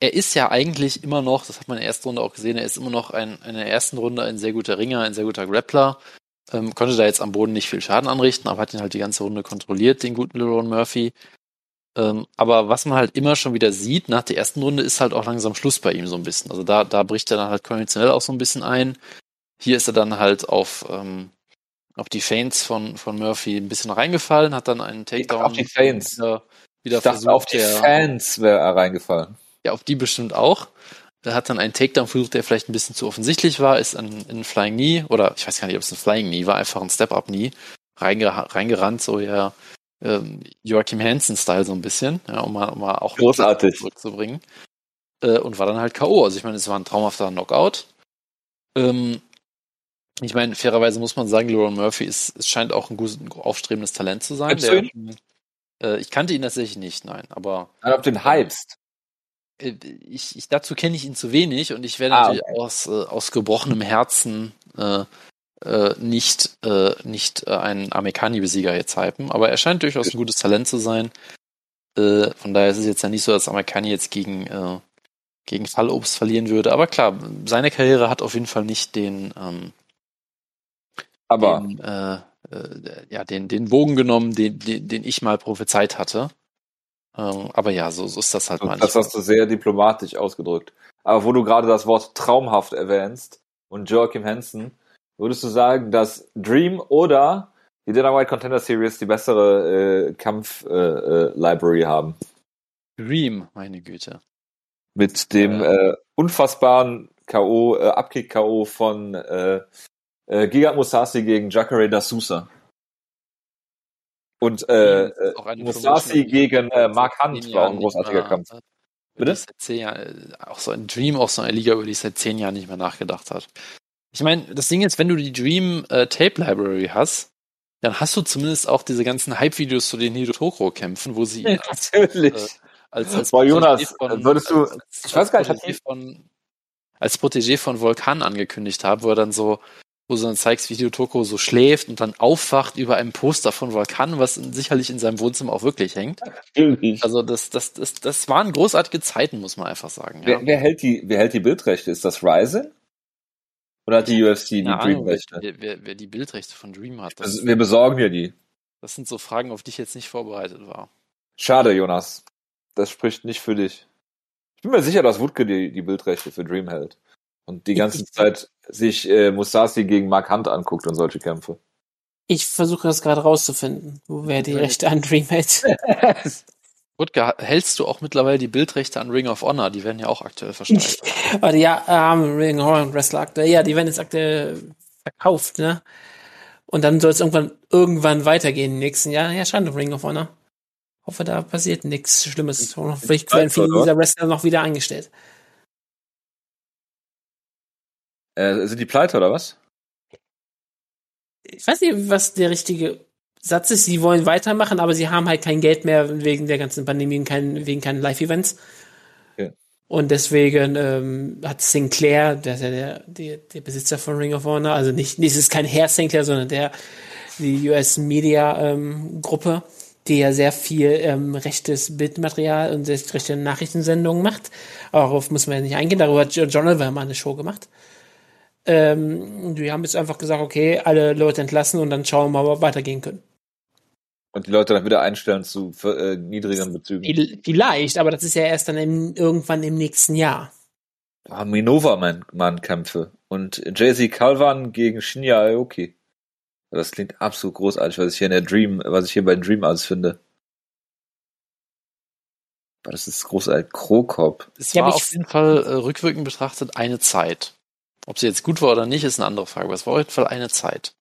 er ist ja eigentlich immer noch, das hat man in der ersten Runde auch gesehen, er ist immer noch ein, in der ersten Runde ein sehr guter Ringer, ein sehr guter Grappler. Ähm, konnte da jetzt am Boden nicht viel Schaden anrichten, aber hat ihn halt die ganze Runde kontrolliert, den guten Leron Murphy. Ähm, aber was man halt immer schon wieder sieht, nach der ersten Runde ist halt auch langsam Schluss bei ihm so ein bisschen. Also da, da bricht er dann halt konventionell auch so ein bisschen ein. Hier ist er dann halt auf, ähm, auf die Feints von, von Murphy ein bisschen reingefallen, hat dann einen Takedown. Auf die Feints. Wieder, wieder ich dachte, versucht, auf die der, Fans wäre er reingefallen. Ja, auf die bestimmt auch. Er hat dann einen Takedown versucht, der vielleicht ein bisschen zu offensichtlich war, ist an, in Flying Knee, oder ich weiß gar nicht, ob es ein Flying Knee war, einfach ein Step-Up-Knee, reinge reingerannt, so ja ähm, Joachim Hansen-Style so ein bisschen, ja, um mal, um mal auch Großartig. zurückzubringen. Äh, und war dann halt K.O. Also ich meine, es war ein traumhafter Knockout. Ähm, ich meine, fairerweise muss man sagen, Lauren Murphy ist, es scheint auch ein gut aufstrebendes Talent zu sein. Der, äh, ich kannte ihn tatsächlich nicht, nein, aber Dann auf den hypst. äh, ich, ich, dazu kenne ich ihn zu wenig und ich werde Ah, natürlich aus, äh, aus gebrochenem Herzen äh, äh, nicht, äh, nicht äh, einen Amerikani-Besieger jetzt hypen, aber er scheint durchaus ein gutes Talent zu sein. Äh, von daher ist es jetzt ja nicht so, dass Amerikani jetzt gegen, äh, gegen Fallobst verlieren würde. Aber klar, seine Karriere hat auf jeden Fall nicht den, ähm, Aber den, äh, äh, ja, den, den Bogen genommen, den, den, den ich mal prophezeit hatte. Ähm, aber ja, so, so ist das halt manchmal. das hast du sehr diplomatisch ausgedrückt. Aber wo du gerade das Wort traumhaft erwähnst und Joachim Hansen, würdest du sagen, dass Dream oder die Dana White Contender Series die bessere äh, Kampf-Library äh, Library haben? Dream, meine Güte. Mit dem äh, unfassbaren K.O., äh, Abkick-K.O. von äh, äh, Gigant Musasi gegen Jacare da Sousa. Und äh, äh, Promotion, gegen äh, Mark Hunt war ein großartiger Kampf. äh, über Bitte? Seit zehn Jahren, äh, auch so ein Dream, auch so eine Liga, über die ich seit zehn Jahren nicht mehr nachgedacht hat. Ich meine, das Ding ist, wenn du die Dream äh, Tape Library hast, dann hast du zumindest auch diese ganzen Hype-Videos zu den Hideo Tokro kämpfen, wo sie ihn als, Natürlich. äh, als, als Boah, Jonas, würdest du- als, ich weiß gar nicht, hat Protégé von, als Protégé von Volkan angekündigt haben, wo er dann so, wo du dann zeigst, wie Hideo Toko so schläft und dann aufwacht über einem Poster von Volkan, was sicherlich in seinem Wohnzimmer auch wirklich hängt. Natürlich. Also das, das, das, das waren großartige Zeiten, muss man einfach sagen. Ja. Wer, wer, hält die, wer hält die Bildrechte? Ist das Ryzen? Oder hat die UFC die Dream-Rechte? wer, wer, wer die Bildrechte von Dream hat. Das, Also, wir besorgen dir die. das sind so Fragen, auf die ich jetzt nicht vorbereitet war. Schade, Jonas. Das spricht nicht für dich. Ich bin mir sicher, dass Wutke die, die Bildrechte für Dream hält. Und die ganze Zeit sich äh, Musasi gegen Mark Hunt anguckt und solche Kämpfe. Ich versuche das gerade rauszufinden, wo wer die Rechte an Dream. Rutger, hältst du auch mittlerweile die Bildrechte an Ring of Honor? Die werden ja auch aktuell versteigert. Warte, ja, ähm, Ring Horror Wrestler aktuell, ja, die werden jetzt aktuell verkauft, ne? Und dann soll es irgendwann, irgendwann weitergehen im nächsten Jahr. Ja, schade, Ring of Honor. Hoffe, da passiert nichts Schlimmes. Vielleicht werden viele dieser Wrestler noch wieder eingestellt. Äh, sind die pleite oder was? Ich weiß nicht, was der richtige Satz ist. Sie wollen weitermachen, aber sie haben halt kein Geld mehr wegen der ganzen Pandemie und kein, wegen keinen Live-Events. Und deswegen ähm, hat Sinclair, der ist ja der, der, der Besitzer von Ring of Honor, also nicht, nicht es ist kein Herr Sinclair, sondern der die US Media ähm, Gruppe, die ja sehr viel ähm, rechtes Bildmaterial und rechte Nachrichtensendungen macht. Aber darauf muss man ja nicht eingehen. Darüber hat John Oliver mal eine Show gemacht. Ähm, die haben jetzt einfach gesagt, okay, alle Leute entlassen und dann schauen wir mal, ob wir weitergehen können. Und die Leute dann wieder einstellen zu äh, niedrigeren Bezügen. Viel- Vielleicht, aber das ist ja erst dann im, irgendwann im nächsten Jahr. Ah, Minova-Mann-Kämpfe. Und Jay-Z Calvan gegen Shinya Aoki. Das klingt absolut großartig, was ich hier in der Dream, was ich hier bei Dream alles finde. Aber Das ist großartig. Krokop. Es Ja, war auf jeden Fall äh, rückwirkend betrachtet eine Zeit. Ob sie jetzt gut war oder nicht, ist eine andere Frage, aber es war auf jeden Fall eine Zeit.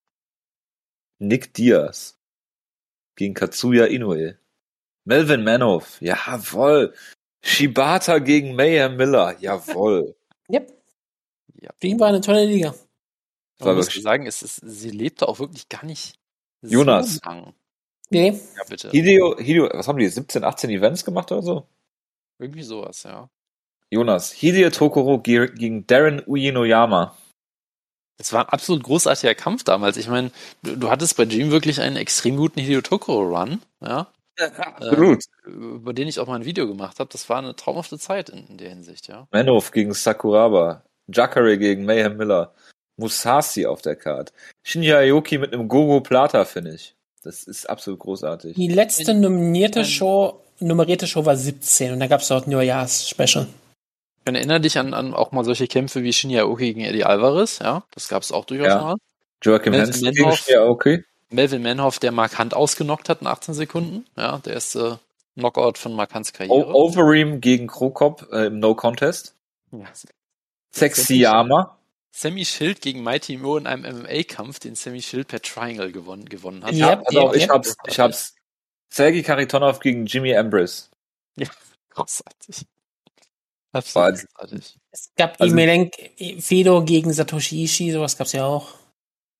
Nick Diaz gegen Katsuya Inoue. Melvin Manoff. Jawoll. Shibata gegen Mayhem Miller. Jawoll. Yep. Ja. Dream war eine tolle Liga. War Man muss sagen, es ist, sie lebte auch wirklich gar nicht Jonas. so lang. Nee, Ja, bitte. Hideo, Hideo, was haben die? 17, 18 Events gemacht oder so? Irgendwie sowas, ja. Jonas. Hideo Tokoro ge- gegen Darren Uenoyama. Es war ein absolut großartiger Kampf damals. Ich meine, du, du hattest bei Dream wirklich einen extrem guten Hideo Tokoro-Run, ja, Absolut. über den ich auch mal ein Video gemacht habe. Das war eine traumhafte Zeit in, in der Hinsicht, ja. Manoff gegen Sakuraba. Jacare gegen Mayhem Miller. Musashi auf der Card. Shinya Aoki mit einem Gogo Plata, finde ich. Das ist absolut großartig. Die letzte nominierte Show, nummerierte Show war 17 und da gab es auch Neujahrs-Special. Ich erinnere dich an, an auch mal solche Kämpfe wie Shinya Aoki gegen Eddie Alvarez, ja. Das gab es auch durchaus Ja. mal. Joachim Hansen gegen Manhoff. Shinya Aoki. Melvin Manhoff, der Mark Hunt ausgenockt hat in 18 Sekunden. Ja, der erste Knockout von Mark Hunts O Karriere. Overeem gegen Krokop äh, im No Contest. Ja. Sexyama. Sammy Schild gegen Mighty Mo in einem MMA-Kampf, den Sammy Schild per Triangle gewonnen, gewonnen hat. Ja. Ja, auf, yep, ich hab's, ich hab's. Sergei Karitonov gegen Jimmy Ambrose. Großartig. Absolut großartig. Es gab Also- Imelenk Fedor gegen Satoshi Ishii, sowas gab's ja auch.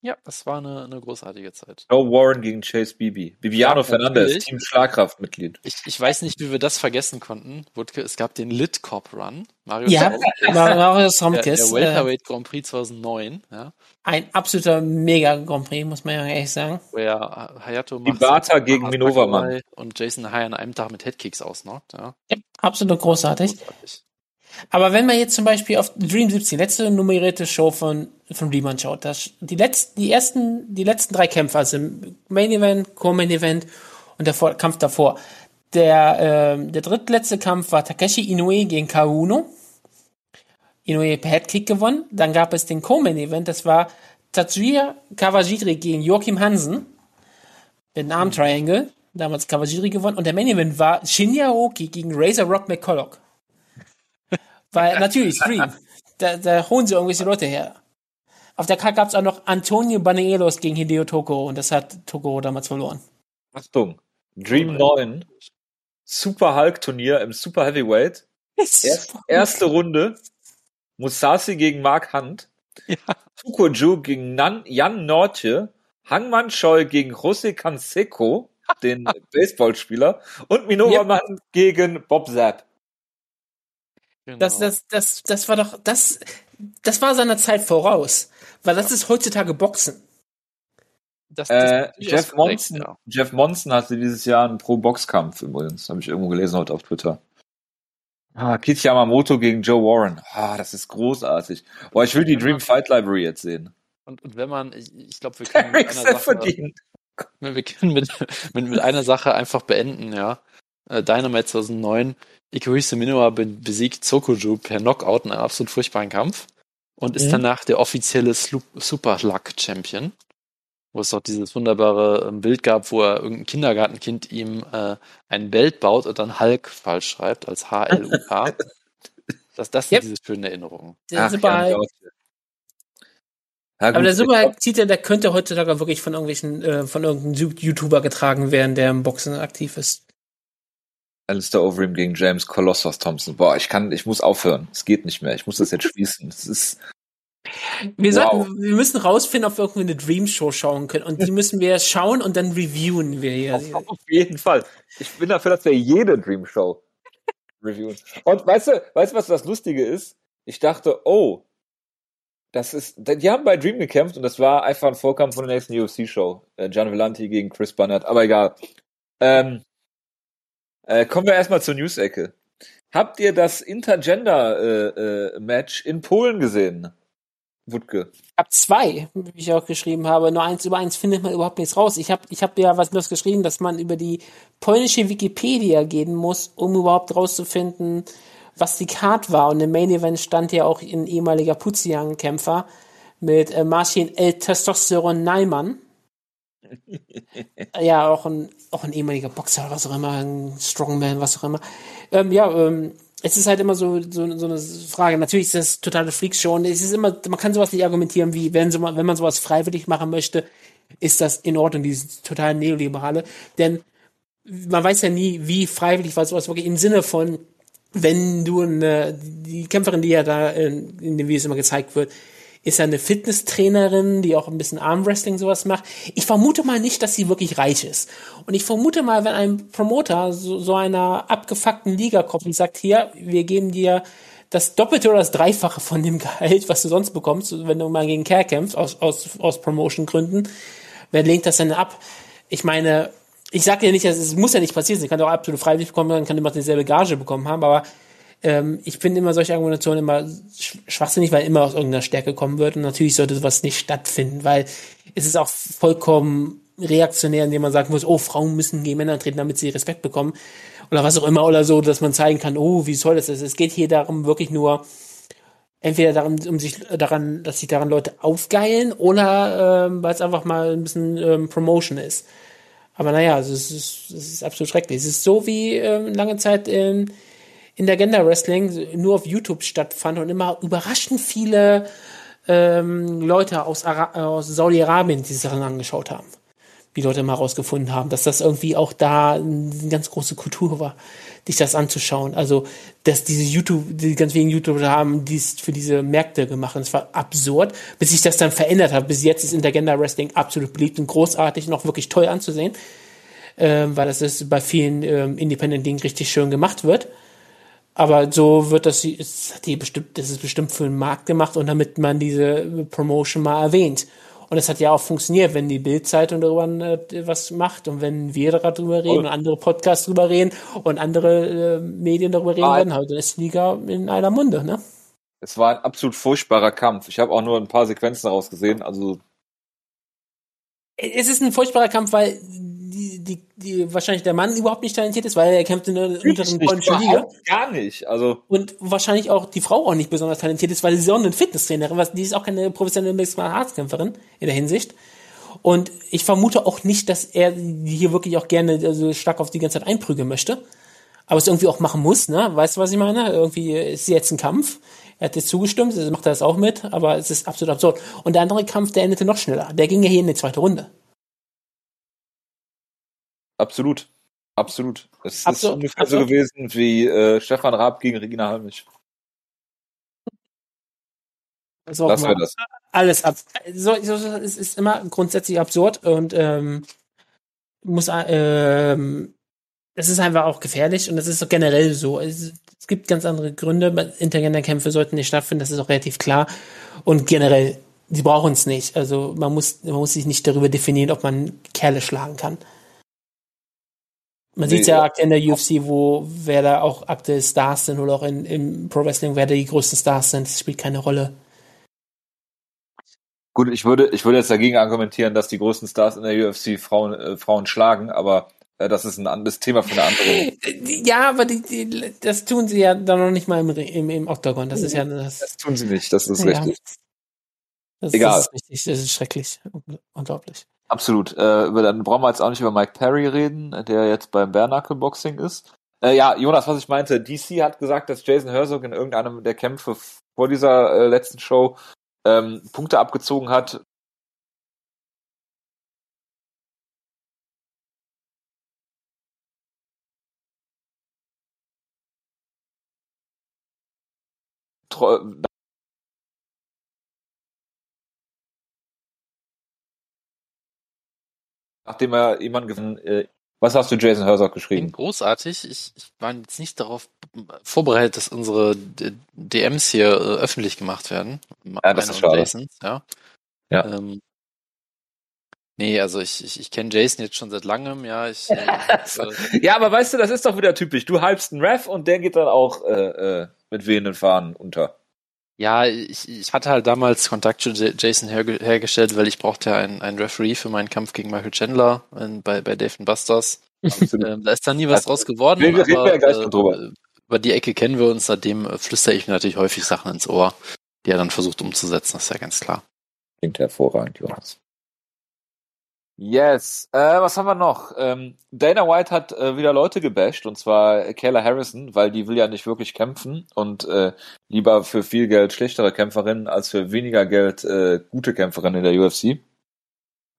Ja, das war eine, eine großartige Zeit. Joe Warren gegen Chase Bibi. Bibiano Ja, Fernandez, natürlich. Team Schlagkraftmitglied. Ich, ich weiß nicht, wie wir das vergessen konnten. Wutke, es gab den Lit Cop Run. Mario Ja, Stromkes, Marius der, der äh, Welterweight Grand Prix 2009, ja, ein absoluter mega Grand Prix, muss man ja ehrlich sagen. wo er Hayato Ibata gegen Minova Mann. Und Jason High an einem Tag mit Headkicks ausnockt. Ja, Ja, absolut großartig. großartig. Aber wenn man jetzt zum Beispiel auf Dream 17, letzte nummerierte Show von, von Riemann schaut, das, die letzten, die ersten, die letzten drei Kämpfe, also Main Event, Co-Main Event und der Vor Kampf davor. Der, ähm, der drittletzte Kampf war Takeshi Inoue gegen Kauno. Inoue per Headkick gewonnen. Dann gab es den Co-Main Event, das war Tatsuya Kawajiri gegen Joachim Hansen. Mit einem Arm Triangle. Damals Kawajiri gewonnen. Und der Main Event war Shinya Aoki gegen Razor Rock McCulloch. Weil natürlich, Stream. Da, da holen sie irgendwelche Leute her. Auf der Karte gab es auch noch Antonio Banielos gegen Hideo Toko und das hat Toko damals verloren. Achtung. Dream 9. Super Hulk Turnier im Super Heavyweight. Erst, erste Runde. Musashi gegen Mark Hunt. Ja. Fukuju gegen Nan, Jan Nortje. Hangman Choi gegen Jose Canseco, den Baseballspieler. Und Yep. Mann gegen Bob Zapp. Genau. Das, das, das, das war doch, das, das war seiner Zeit voraus. Weil das ist heutzutage Boxen. Das- das Äh, Jeff korrekt, Monson, ja. Jeff Monson hatte dieses Jahr einen Pro-Box-Kampf übrigens. Habe ich irgendwo gelesen heute auf Twitter. Ah, Keith Yamamoto gegen Joe Warren. Ah, das ist großartig. Boah, ich will die Dream Fight Library jetzt sehen. Und, und wenn man, ich, ich glaube, wir können mit einer Sache, wir können mit, mit, mit einer Sache einfach beenden, ja. Äh, Dynamite 2009, Ikuhise Minowa be besiegt Sokoju per Knockout in einem absolut furchtbaren Kampf und ist Mhm. danach der offizielle Super Luck Champion. Wo es doch dieses wunderbare ähm, Bild gab, wo er irgendein Kindergartenkind ihm äh, ein Belt baut und dann Hulk falsch schreibt als H-L-U-K. das, das sind Yep. diese schönen Erinnerungen. Der Ach, Super, ja. Ja, aber gut, der Super glaub, Titel, der könnte heutzutage wirklich von irgendwelchen, äh, von irgendeinem YouTuber getragen werden, der im Boxen aktiv ist. Alistair Overeem gegen James Colossus Thompson. Boah, ich kann, ich muss aufhören. Es geht nicht mehr. Ich muss das jetzt schließen. Das ist, Wir, Wow. sollten, wir müssen rausfinden, ob wir irgendwie eine Dream Show schauen können. Und die müssen wir schauen und dann reviewen wir hier. Auf, auf jeden Fall. Ich bin dafür, dass wir jede Dream Show reviewen. Und weißt du, weißt du, was das Lustige ist? Ich dachte, oh, das ist, die haben bei Dream gekämpft und das war einfach ein Vorkampf von der nächsten UFC-Show. Äh, Gian Vellanti gegen Chris Barnett, aber egal. Ähm, äh, kommen wir erstmal zur News-Ecke. Habt ihr das Intergender-Match in Polen gesehen? Wutke. Ich habe zwei, wie ich auch geschrieben habe. Nur eins über eins findet man überhaupt nichts raus. Ich habe ich hab ja was bloß geschrieben, dass man über die polnische Wikipedia gehen muss, um überhaupt rauszufinden, was die Card war. Und im Main Event stand ja auch ein ehemaliger Puzian-Kämpfer mit äh, Marcin El Testosteron Neiman. Ja, auch ein, auch ein ehemaliger Boxer, was auch immer, ein Strongman, was auch immer. Ähm, ja, ähm, es ist halt immer so, so, so eine Frage. Natürlich ist das totale Freakshow und es ist immer, man kann sowas nicht argumentieren, wie wenn, so, wenn man sowas freiwillig machen möchte, ist das in Ordnung, dieses total Neoliberale. Denn man weiß ja nie, wie freiwillig war sowas wirklich im Sinne von, wenn du eine, die Kämpferin, die ja da in, in den Videos immer gezeigt wird, ist ja eine Fitnesstrainerin, die auch ein bisschen Armwrestling sowas macht. Ich vermute mal nicht, dass sie wirklich reich ist. Und ich vermute mal, wenn ein Promoter so, so einer abgefuckten Liga kommt und sagt, hier, wir geben dir das Doppelte oder das Dreifache von dem Gehalt, was du sonst bekommst, wenn du mal gegen Kerl kämpfst, aus, aus, aus Promotion-Gründen, wer lehnt das denn ab? Ich meine, ich sage ja nicht, es muss ja nicht passieren, sie kann doch absolut freiwillig bekommen, dann kann immer dieselbe Gage bekommen haben, aber ähm, ich finde immer solche Argumentationen immer schwachsinnig, weil immer aus irgendeiner Stärke kommen wird. Und natürlich sollte sowas nicht stattfinden, weil es ist auch vollkommen reaktionär, indem man sagen muss, oh, Frauen müssen gegen Männer treten, damit sie Respekt bekommen. Oder was auch immer, oder so, dass man zeigen kann, oh, wie toll das ist. Es geht hier darum, wirklich nur, entweder darum, um sich daran, dass sich daran Leute aufgeilen oder ähm, weil es einfach mal ein bisschen ähm, Promotion ist. Aber naja, es ist, es ist absolut schrecklich. Es ist so wie ähm, lange Zeit in, in der Gender Wrestling nur auf YouTube stattfand und immer überraschend viele ähm, Leute aus, aus Saudi-Arabien die Sachen angeschaut haben wie Leute mal rausgefunden haben, dass das irgendwie auch da eine ganz große Kultur war, dich das anzuschauen. Also, dass diese YouTube, die ganz wenigen YouTuber haben dies für diese Märkte gemacht. Und es war absurd, bis sich das dann verändert hat. Bis jetzt ist Intergender Wrestling absolut beliebt und großartig und auch wirklich toll anzusehen. Ähm, weil das ist bei vielen ähm, Independent-Dingen richtig schön gemacht wird. Aber so wird das, ist, die bestimmt, das ist bestimmt für den Markt gemacht und damit man diese Promotion mal erwähnt. Und es hat ja auch funktioniert, wenn die Bildzeitung darüber äh, was macht und wenn wir darüber reden und, andere Podcasts darüber reden und andere äh, Medien darüber reden, dann halt ist die Liga in einer Munde, ne? Es war ein absolut furchtbarer Kampf. Ich habe auch nur ein paar Sequenzen daraus gesehen. Also es ist ein furchtbarer Kampf, weil die, die, die wahrscheinlich der Mann überhaupt nicht talentiert ist, weil er kämpft in der unteren polnischen Liga. Gar nicht. Also und wahrscheinlich auch die Frau auch nicht besonders talentiert ist, weil sie auch eine Fitnesstrainerin, was die ist auch keine professionelle Mixed Kämpferin in der Hinsicht. Und ich vermute auch nicht, dass er hier wirklich auch gerne also stark auf die ganze Zeit einprügeln möchte. Aber es irgendwie auch machen muss, ne? Weißt du, was ich meine? Irgendwie ist jetzt ein Kampf. Er hat jetzt zugestimmt, also macht er das auch mit, aber es ist absolut absurd. Und der andere Kampf, der endete noch schneller. Der ging ja hier in die zweite Runde. Absolut. Absolut. Es Absolut. ist ungefähr Absolut. so gewesen wie äh, Stefan Raab gegen Regina Halmich. Das, das wäre das. Alles ab. So, so, es ist immer grundsätzlich absurd und ähm, muss ähm, es ist einfach auch gefährlich und das ist generell so. Es, es gibt ganz andere Gründe. Intergender-Kämpfe sollten nicht stattfinden, das ist auch relativ klar. Und generell, die brauchen es nicht. Also man muss, man muss sich nicht darüber definieren, ob man Kerle schlagen kann. Man sieht ja aktuell in der UFC, wo wer da auch aktuell Stars sind oder auch in, im Pro Wrestling, wer da die größten Stars sind, das spielt keine Rolle. Gut, ich würde, ich würde jetzt dagegen argumentieren, dass die größten Stars in der UFC Frauen, äh, Frauen schlagen, aber äh, das ist ein anderes Thema für eine andere. Ja, aber die, die, das tun sie ja dann noch nicht mal im, im, im Octagon. Das ist ja das. Das tun sie nicht, das ist ja, richtig. Das, Egal. Das ist richtig, das ist schrecklich. Unglaublich. Absolut. Äh, dann brauchen wir jetzt auch nicht über Mike Perry reden, der jetzt beim Bernacle Boxing ist. Äh, ja, Jonas, was ich meinte, DC hat gesagt, dass Jason Herzog in irgendeinem der Kämpfe vor dieser äh, letzten Show ähm, Punkte abgezogen hat. Nachdem er jemanden gefunden äh, was hast du Jason Herzog geschrieben? Großartig. Ich, ich war jetzt nicht darauf vorbereitet, dass unsere DMs hier äh, öffentlich gemacht werden. Ja, das ist schade. Jasons, ja. ja. Ähm, nee, also ich, ich, ich kenne Jason jetzt schon seit langem, ja. Ich, äh, ja, aber weißt du, das ist doch wieder typisch. Du hypst einen Ref und der geht dann auch äh, äh, mit wehenden Fahnen unter. Ja, ich, ich hatte halt damals Kontakt zu Jason herge hergestellt, weil ich brauchte ja einen, einen Referee für meinen Kampf gegen Michael Chandler in, bei, bei Dave Busters. ähm, da ist dann nie was draus geworden. Wir, wir aber, ja gleich äh, drüber. Über die Ecke kennen wir uns, seitdem äh, flüstere ich mir natürlich häufig Sachen ins Ohr, die er dann versucht umzusetzen, das ist ja ganz klar. Klingt hervorragend, Jonas. Yes. Äh, was haben wir noch? Ähm, Dana White hat äh, wieder Leute gebasht, und zwar Kayla Harrison, weil die will ja nicht wirklich kämpfen und äh, lieber für viel Geld schlechtere Kämpferinnen als für weniger Geld äh, gute Kämpferinnen in der UFC.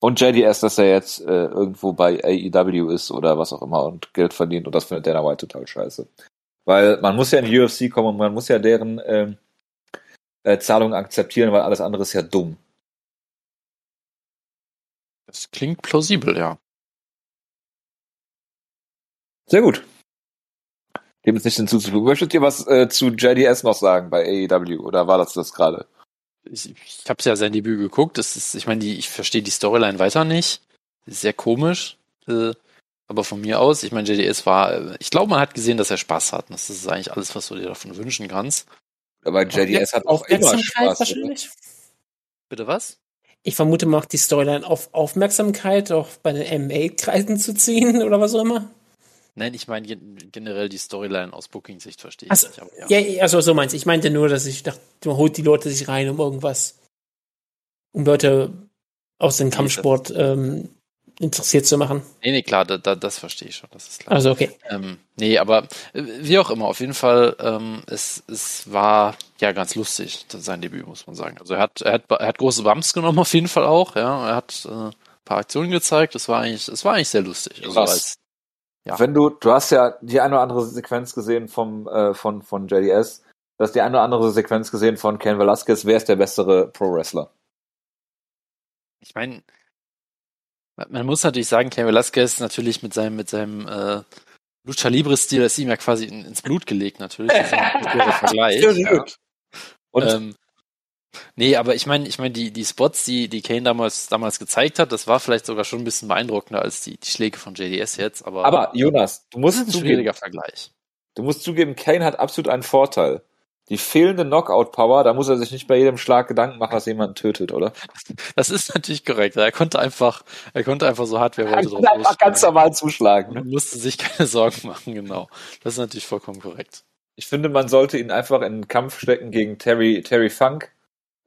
Und JDS, dass er jetzt äh, irgendwo bei AEW ist oder was auch immer und Geld verdient und das findet Dana White total scheiße. Weil man muss ja in die UFC kommen und man muss ja deren ähm, äh, Zahlungen akzeptieren, weil alles andere ist ja dumm. Das klingt plausibel, ja. Sehr gut. Dem ist nicht hinzuzufügen. Möchtet ihr was äh, zu JDS noch sagen bei AEW oder war das das gerade? Ich, ich habe ja sein Debüt geguckt. Das ist, ich meine, ich verstehe die Storyline weiter nicht. Sehr komisch. Äh, Aber von mir aus, ich meine, JDS war, ich glaube, man hat gesehen, dass er Spaß hat. Das ist eigentlich alles, was du dir davon wünschen kannst. Aber JDS hat auch immer Spaß. wahrscheinlich. Bitte was? Ich vermute auch die Storyline auf Aufmerksamkeit auch bei den MA-Kreisen zu ziehen oder was auch immer. Nein, ich meine gen- generell die Storyline aus Booking-Sicht verstehe ich Ach so, nicht. Aber Ja, ja, also so meinst. Ich meinte nur, dass ich dachte, man holt die Leute sich rein, um irgendwas, um Leute aus dem Kampfsport ähm, interessiert zu machen. Nee, nee, klar, da, da, das verstehe ich schon, das ist klar. Also okay. Ähm, nee, aber äh, wie auch immer, auf jeden Fall, ähm, es, es war ja ganz lustig, das- sein Debüt, muss man sagen. Also er hat, er hat, er hat große Bumps genommen, auf jeden Fall auch, ja. Er hat äh, ein paar Aktionen gezeigt, das war eigentlich, es war eigentlich sehr lustig. Also als, Ja. Wenn du, du hast ja die eine oder andere Sequenz gesehen vom, äh, von, von JDS, du hast die eine oder andere Sequenz gesehen von Ken Velasquez, wer ist der bessere Pro-Wrestler? ich meine, man muss natürlich sagen, Ken Velasquez natürlich mit seinem, mit seinem äh, Lucha Libre-Stil, das ist ihm ja quasi in, ins Blut gelegt, natürlich. Das ist ein guter Vergleich. ja. Und ähm, nee, aber ich meine, ich meine, die, die Spots, die, die Kane damals, damals gezeigt hat, das war vielleicht sogar schon ein bisschen beeindruckender als die, die Schläge von JDS jetzt, aber, aber Jonas, du das musst ist ein zugeben, schwieriger Vergleich. du musst zugeben, Kane hat absolut einen Vorteil. Die fehlende Knockout-Power, da muss er sich nicht bei jedem Schlag Gedanken machen, dass jemand tötet, oder? Das ist natürlich korrekt. Er konnte einfach, er konnte einfach so hart, wer wollte, drauf einfach ganz normal zuschlagen. Ne? Man musste sich keine Sorgen machen, genau. Das ist natürlich vollkommen korrekt. Ich finde, man sollte ihn einfach in den Kampf stecken gegen Terry, Terry Funk,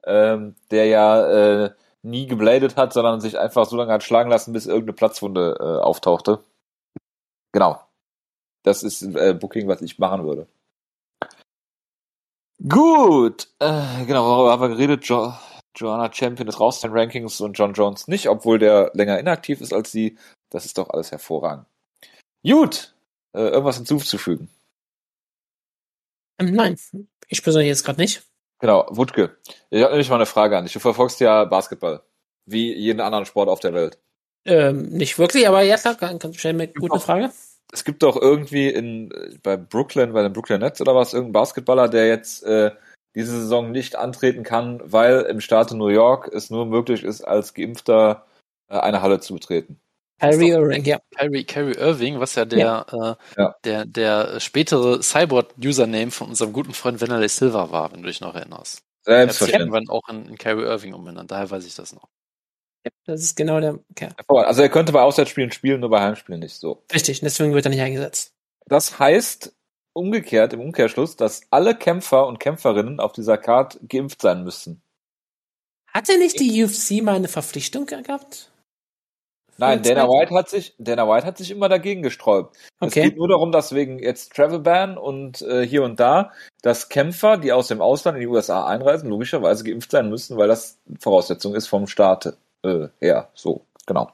ähm, der ja äh, nie gebladet hat, sondern sich einfach so lange hat schlagen lassen, bis irgendeine Platzwunde äh, auftauchte. Genau. Das ist äh, Booking, was ich machen würde. Gut. Äh, genau, worüber haben wir geredet? Jo Joanna Champion ist raus aus den Rankings und John Jones nicht, obwohl der länger inaktiv ist als sie. Das ist doch alles hervorragend. Gut. Äh, irgendwas hinzuzufügen. Ähm, nein, ich persönlich jetzt gerade nicht. Genau, Wutke. Ich habe nämlich mal eine Frage an dich. Du verfolgst ja Basketball. Wie jeden anderen Sport auf der Welt. Ähm, nicht wirklich, aber ja klar, ganz schnell mit gute. Frage. Es gibt doch irgendwie in äh, bei Brooklyn, bei den Brooklyn Nets oder was, irgendein Basketballer, der jetzt äh, diese Saison nicht antreten kann, weil im Staate New York es nur möglich ist, als Geimpfter äh, eine Halle zu betreten. Kyrie Irving, ja. Kyrie, Kyrie Irving, was ja der, Ja. Äh, Ja. der, der spätere Cyborg-Username von unserem guten Freund Vanderlei Silva war, wenn du dich noch erinnerst. Er hat sich Selbstverständlich. irgendwann auch in, in Kyrie Irving umbenannt, daher weiß ich das noch. Ja. Das ist genau der Kerl. Hervorragend. Also er könnte bei Auswärtsspielen spielen, nur bei Heimspielen nicht so. Richtig, deswegen wird er nicht eingesetzt. Das heißt umgekehrt, im Umkehrschluss, dass alle Kämpfer und Kämpferinnen auf dieser Card geimpft sein müssen. Hatte nicht die UFC mal eine Verpflichtung gehabt? Nein, Dana White hat sich, Dana White hat sich immer dagegen gesträubt. Es Okay. geht nur darum, dass wegen jetzt Travel Ban und äh, hier und da, dass Kämpfer, die aus dem Ausland in die USA einreisen, logischerweise geimpft sein müssen, weil das Voraussetzung ist vom Staat äh, her. So, genau.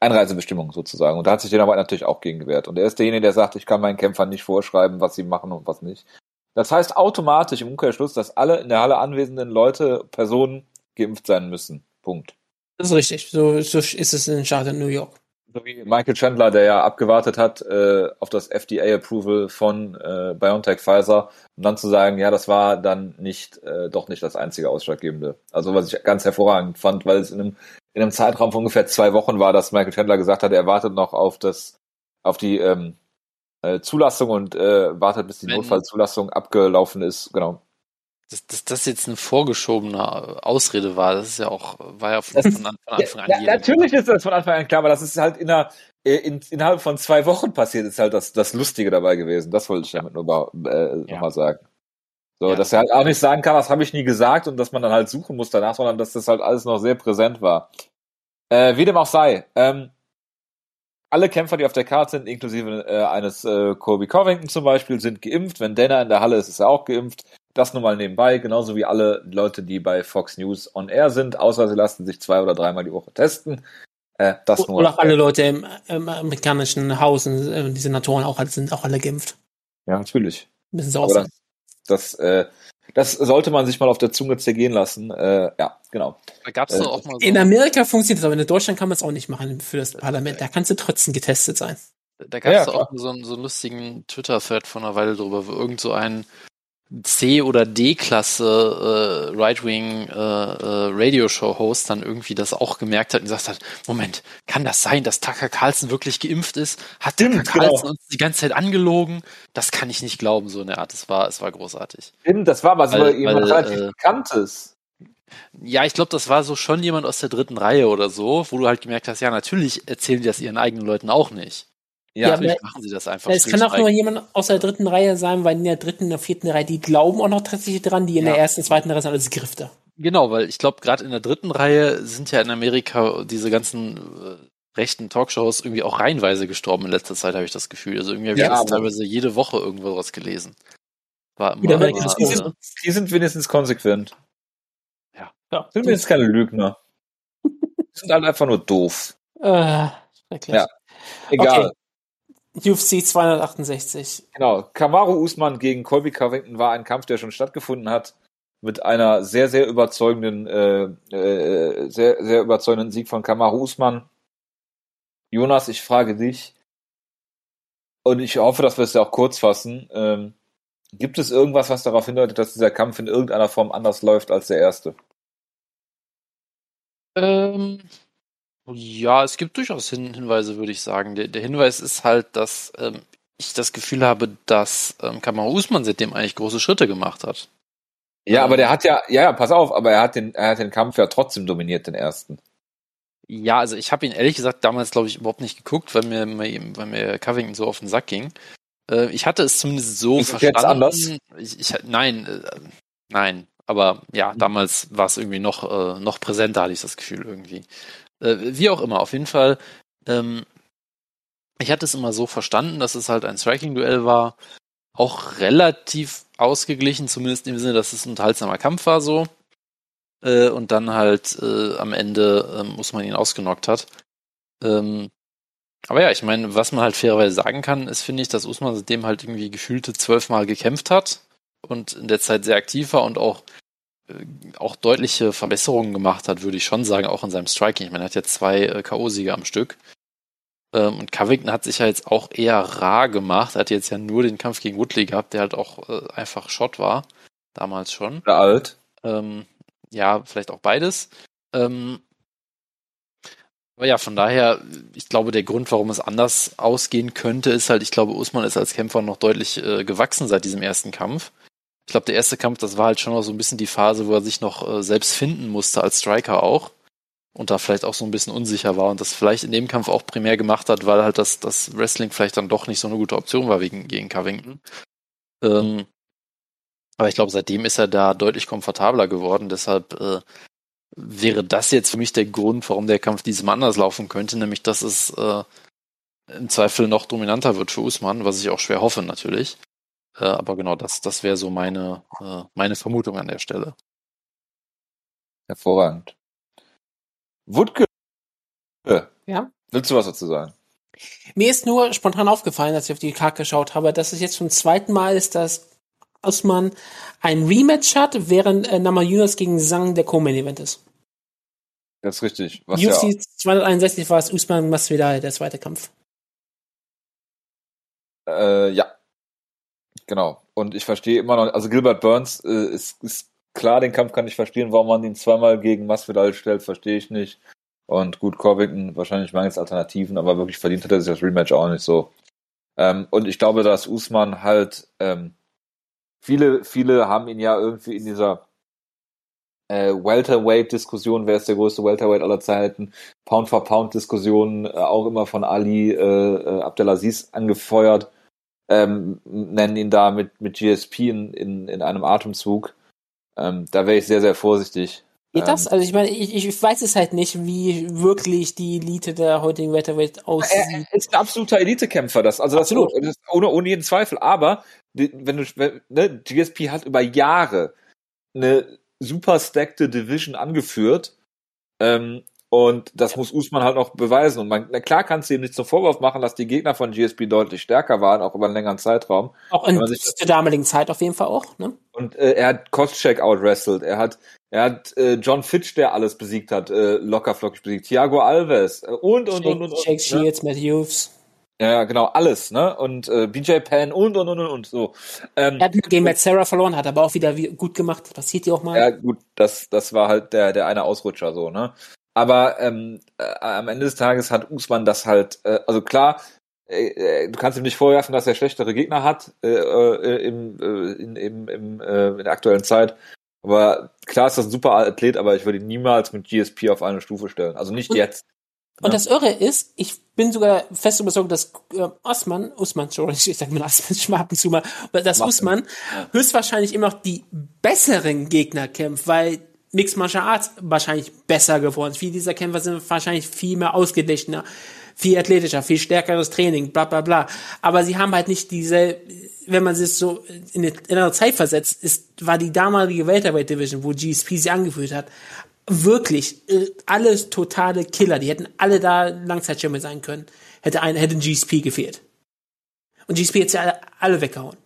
Einreisebestimmung sozusagen. Und da hat sich Dana White natürlich auch gegen gewehrt. Und er ist derjenige, der sagt, ich kann meinen Kämpfern nicht vorschreiben, was sie machen und was nicht. Das heißt automatisch im Umkehrschluss, dass alle in der Halle anwesenden Leute, Personen geimpft sein müssen. Punkt. Das ist richtig. So, so ist es in Staat New York. So wie Michael Chandler, der ja abgewartet hat äh, auf das FDA-Approval von äh, BioNTech Pfizer, um dann zu sagen, ja, das war dann nicht, äh, doch nicht das einzige Ausschlaggebende. Also was ich ganz hervorragend fand, weil es in einem, in einem Zeitraum von ungefähr zwei Wochen war, dass Michael Chandler gesagt hat, er wartet noch auf das, auf die ähm, äh, Zulassung und äh, wartet, bis die Wenn- Notfallzulassung abgelaufen ist. Genau. Dass, dass das jetzt eine vorgeschobene Ausrede war, das ist ja auch, war ja von, Das- von, An- von Anfang an Ja, natürlich ist das von Anfang an klar, aber das ist halt in einer, äh, in, innerhalb von zwei Wochen passiert, ist halt das, das Lustige dabei gewesen. Das wollte ich damit nur mal, äh, Ja. noch mal sagen. So, Ja. dass er halt auch nicht sagen kann, das habe ich nie gesagt und dass man dann halt suchen muss danach, sondern dass das halt alles noch sehr präsent war. Äh, wie dem auch sei, ähm, alle Kämpfer, die auf der Karte sind, inklusive äh, eines äh, Colby Covington zum Beispiel, sind geimpft. Wenn Dana in der Halle ist, ist er auch geimpft. Das nur mal nebenbei, genauso wie alle Leute, die bei Fox News on Air sind, außer sie lassen sich zwei oder dreimal die Woche testen. Äh, das nur. Oder auch alle Leute im, im amerikanischen Haus, äh, die Senatoren auch sind auch alle geimpft. Ja, natürlich. Müssen sie auch sein. das, das, äh, das sollte man sich mal auf der Zunge zergehen lassen. Äh, ja, genau. Da gab es Äh, auch mal so, In Amerika funktioniert das, aber in Deutschland kann man es auch nicht machen für das Parlament. Da kannst du trotzdem getestet sein. da gab Ja, es ja, auch so einen, so einen lustigen Twitter-Thread von einer Weile drüber, wo irgend so ein C- oder D-Klasse äh, Right-Wing äh, äh, Radio-Show-Host dann irgendwie das auch gemerkt hat und gesagt hat, Moment, kann das sein, dass Tucker Carlson wirklich geimpft ist? Hat Stimmt, Tucker Carlson genau. uns die ganze Zeit angelogen? Das kann ich nicht glauben, so in der Art. Es war, es war großartig. Stimmt, das war aber so Weil- jemand relativ äh, Bekanntes. Ja, ich glaube, das war so schon jemand aus der dritten Reihe oder so, wo du halt gemerkt hast, ja, natürlich erzählen die das ihren eigenen Leuten auch nicht. Ja, Natürlich aber- machen sie das einfach. Es kann auch nur jemand aus der dritten Reihe sein, weil in der dritten und der vierten Reihe, die glauben auch noch tatsächlich dran, die in Ja. der ersten, zweiten Reihe sind alles Grifter. Genau, weil ich glaube, gerade in der dritten Reihe sind ja in Amerika diese ganzen äh, rechten Talkshows irgendwie auch reihenweise gestorben in letzter Zeit, habe ich das Gefühl. Also irgendwie habe Ja, ich jetzt aber- teilweise jede Woche irgendwo was gelesen. War immer, immer, Die sind, die sind wenigstens konsequent. Ja. Ja. Sind wenigstens keine Lügner. Die sind halt einfach nur doof. Äh, schrecklich. Ja. Egal. Okay. UFC 268. Genau. Kamaru Usman gegen Colby Covington war ein Kampf, der schon stattgefunden hat. Mit einer sehr, sehr überzeugenden, äh, äh, sehr, sehr überzeugenden Sieg von Kamaru Usman. Jonas, ich frage dich, und ich hoffe, dass wir es ja auch kurz fassen. Ähm, gibt es irgendwas, was darauf hindeutet, dass dieser Kampf in irgendeiner Form anders läuft als der erste? Ähm, ja, es gibt durchaus Hin Hinweise, würde ich sagen. Der, der Hinweis ist halt, dass ähm, ich das Gefühl habe, dass ähm, Kamaru Usman seitdem eigentlich große Schritte gemacht hat. Ja, aber der hat ja, ja, ja, pass auf, aber er hat den, er hat den Kampf ja trotzdem dominiert, den ersten. Ja, also ich habe ihn ehrlich gesagt damals, glaube ich, überhaupt nicht geguckt, weil mir, weil mir Covington so auf den Sack ging. Äh, ich hatte es zumindest so Ist verstanden. jetzt anders? Ich, ich, nein, äh, nein. Aber ja, damals war es irgendwie noch, äh, noch präsenter, hatte ich das Gefühl irgendwie. Äh, wie auch immer, auf jeden Fall. Ähm, ich hatte es immer so verstanden, dass es halt ein Striking-Duell war. Auch relativ ausgeglichen, zumindest im Sinne, dass es ein unterhaltsamer Kampf war so. Äh, und dann halt äh, am Ende ähm, muss man ihn ausgenockt hat. Ähm, aber ja, ich meine, was man halt fairerweise sagen kann, ist, finde ich, dass Usman seitdem halt irgendwie gefühlte zwölfmal gekämpft hat und in der Zeit sehr aktiv war und auch, äh, auch deutliche Verbesserungen gemacht hat, würde ich schon sagen, auch in seinem Striking. Ich meine, er hat jetzt zwei äh, K.O.-Siege am Stück. Ähm, und Covington hat sich ja jetzt auch eher rar gemacht. Er hat jetzt ja nur den Kampf gegen Woodley gehabt, der halt auch äh, einfach Shot war. Damals schon. Der alt. Ähm, ja, vielleicht auch beides. Ähm, aber ja, von daher, ich glaube, der Grund, warum es anders ausgehen könnte, ist halt, ich glaube, Usman ist als Kämpfer noch deutlich äh, gewachsen seit diesem ersten Kampf. Ich glaube, der erste Kampf, das war halt schon noch so ein bisschen die Phase, wo er sich noch äh, selbst finden musste als Striker auch. Und da vielleicht auch so ein bisschen unsicher war und das vielleicht in dem Kampf auch primär gemacht hat, weil halt das, das Wrestling vielleicht dann doch nicht so eine gute Option war wegen, gegen Covington. Ähm, aber ich glaube, seitdem ist er da deutlich komfortabler geworden. Deshalb äh, wäre das jetzt für mich der Grund, warum der Kampf diesem anders laufen könnte, nämlich dass es äh, im Zweifel noch dominanter wird für Usman, was ich auch schwer hoffe natürlich. Äh, aber genau, das, das wäre so meine, äh, meine Vermutung an der Stelle. Hervorragend. Wutke. Ja? Willst du was dazu sagen? Mir ist nur spontan aufgefallen, als ich auf die Karte geschaut habe, dass es jetzt zum zweiten Mal ist, dass Osman ein Rematch hat, während äh, Namajunas gegen Sang der Co-Main-Event ist. Das ist richtig. Was ja, UFC 261 war es Usman Masvidal, der zweite Kampf. äh, ja. Genau. Und ich verstehe immer noch, also Gilbert Burns äh, ist, ist klar, den Kampf kann ich verstehen, warum man ihn zweimal gegen Masvidal stellt, verstehe ich nicht. Und gut, Covington, wahrscheinlich mangels Alternativen, aber wirklich verdient hat er sich das Rematch auch nicht so. Ähm, und ich glaube, dass Usman halt, ähm, viele, viele haben ihn ja irgendwie in dieser äh, Welterweight-Diskussion, wer ist der größte Welterweight aller Zeiten, Pound-for-Pound-Diskussion, äh, auch immer von Ali äh, äh, Abdelaziz angefeuert, ähm, nennen ihn da mit, mit GSP in, in, in einem Atemzug. Ähm, da wäre ich sehr, sehr vorsichtig. Geht das? Ähm, Also ich meine, ich, ich weiß es halt nicht, wie wirklich die Elite der heutigen Welterweight Er, aussieht. er ist ein absoluter Elitekämpfer, das, also das, Absolut. das ohne, ohne jeden Zweifel. Aber wenn du, wenn, ne, GSP hat über Jahre eine super stackte Division angeführt. Ähm, und das muss Usman halt noch beweisen. Und man, na klar kannst du ihm nicht zum Vorwurf machen, dass die Gegner von GSP deutlich stärker waren, auch über einen längeren Zeitraum. Auch in das- der damaligen Zeit auf jeden Fall auch. Ne? Und äh, er hat Koscheck outwrestled. Er hat, er hat äh, John Fitch, der alles besiegt hat, äh, locker flockig besiegt. Thiago Alves äh, und, und, und, und, und. Jake ne? Shields, Matt Hughes. Ja, genau, alles, ne? Und äh, BJ Penn und und und und, und so. Ähm, Er hat gegen Matt Sarah verloren, hat aber auch wieder wie- gut gemacht. Passiert dir auch mal. Ja, gut, das, das war halt der, der eine Ausrutscher so, ne? Aber ähm, äh, am Ende des Tages hat Usman das halt, äh, also klar, äh, äh, du kannst ihm nicht vorwerfen, dass er schlechtere Gegner hat äh, äh, im, in, im, im, äh, in der aktuellen Zeit. Aber klar ist das ein super Athlet, aber ich würde ihn niemals mit GSP auf eine Stufe stellen. Also nicht Und- jetzt. Und Ja. das Irre ist, ich bin sogar fest überzeugt, dass äh, Osman, Usman, Entschuldigung, ich sag mal Osman, ich ab und zu mal, dass Macht Usman höchstwahrscheinlich immer noch die besseren Gegner kämpft, weil Mixed Martial Arts wahrscheinlich besser geworden. Viele dieser Kämpfer sind wahrscheinlich viel mehr ausgeglichener, viel athletischer, viel stärkeres Training, bla bla bla. Aber sie haben halt nicht diese, wenn man sich so in eine, in eine Zeit versetzt, ist, war die damalige Welterweight Division, wo GSP sie angeführt hat, wirklich äh, alles totale Killer. Die hätten alle da Langzeitschirme sein können. Hätte ein, hätte ein GSP gefehlt. Und GSP hätte sie alle, alle weggehauen.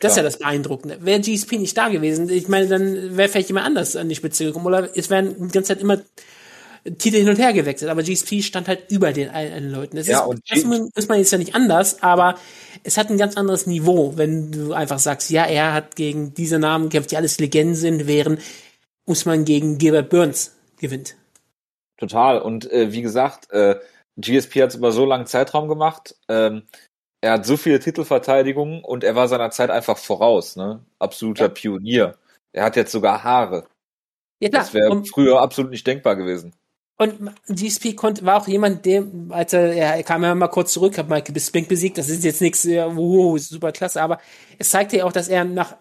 Das ist ja das Beeindruckende. Wäre GSP nicht da gewesen, ich meine, dann wäre vielleicht jemand anders an die Spitze gekommen. Oder es wären die ganze Zeit immer Titel hin und her gewechselt. Aber GSP stand halt über den allen Leuten. Das Ja, ist, und das ist man- ist man jetzt ja nicht anders, aber es hat ein ganz anderes Niveau, wenn du einfach sagst, ja, er hat gegen diese Namen gekämpft, die alles Legenden sind, während Usman gegen Gilbert Burns gewinnt. Total. Und äh, wie gesagt, äh, GSP hat es über so langen Zeitraum gemacht. Ähm, er hat so viele Titelverteidigungen und er war seiner Zeit einfach voraus. Ne? Absoluter Ja. Pionier. Er hat jetzt sogar Haare. Ja, klar. Das wäre früher absolut nicht denkbar gewesen. und GSP konnte, war auch jemand, der, als er, er kam ja mal kurz zurück, hat Michael Bisping besiegt, das ist jetzt nichts, wow, super klasse, aber es zeigte ja auch, dass er nach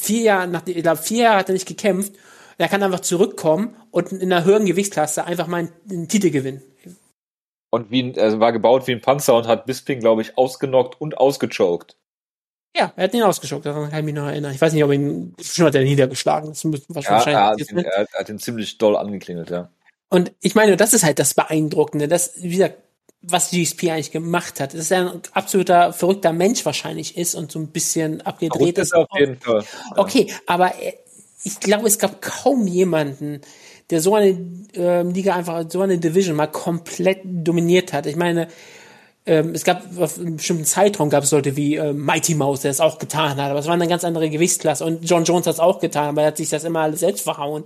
vier Jahren, nach, ich glaube, vier Jahre hat er nicht gekämpft, er kann einfach zurückkommen und in einer höheren Gewichtsklasse einfach mal einen, einen Titel gewinnen. Und wie ein, er war gebaut wie ein Panzer und hat Bisping, glaube ich, ausgenockt und ausgechoked. Ja, er hat ihn ausgeschockt, daran kann ich mich noch erinnern. Ich weiß nicht, ob ihn, schon hat er niedergeschlagen, das muss Ja, wahrscheinlich. er, hat ihn, er, hat- ihn ziemlich doll angeklingelt, ja. Und ich meine, das ist halt das Beeindruckende, das, wie gesagt, was GSP eigentlich gemacht hat. Dass er ein absoluter verrückter Mensch wahrscheinlich ist und so ein bisschen abgedreht Verrückt ist. auf jeden Fall. Okay, aber äh, ich glaube, es gab kaum jemanden, der so eine ähm, Liga einfach, so eine Division mal komplett dominiert hat. Ich meine, ähm, es gab auf einem bestimmten Zeitraum gab es Leute wie ähm, Mighty Mouse, der es auch getan hat, aber es war eine ganz andere Gewichtsklasse und John Jones hat es auch getan, aber er hat sich das immer alles selbst verhauen.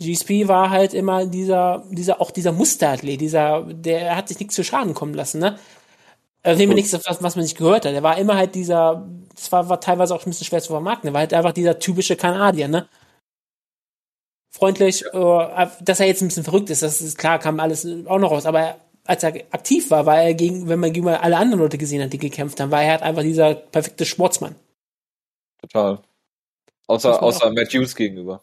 GSP war halt immer dieser, dieser, auch dieser Musterathlet, dieser, der hat sich nichts zu Schaden kommen lassen, ne? Äh, dem nichts, was, was man nicht gehört hat. Er war immer halt dieser, das war, war teilweise auch ein bisschen schwer zu vermarkten, er war halt einfach dieser typische Kanadier, ne? Freundlich, äh, dass er jetzt ein bisschen verrückt ist, das ist klar, kam alles auch noch raus, aber er, als er aktiv war, war er gegen, wenn man gegen alle anderen Leute gesehen hat, die gekämpft haben, war er halt einfach dieser perfekte Sportsmann. Total. Außer, außer Matt Hughes gegenüber.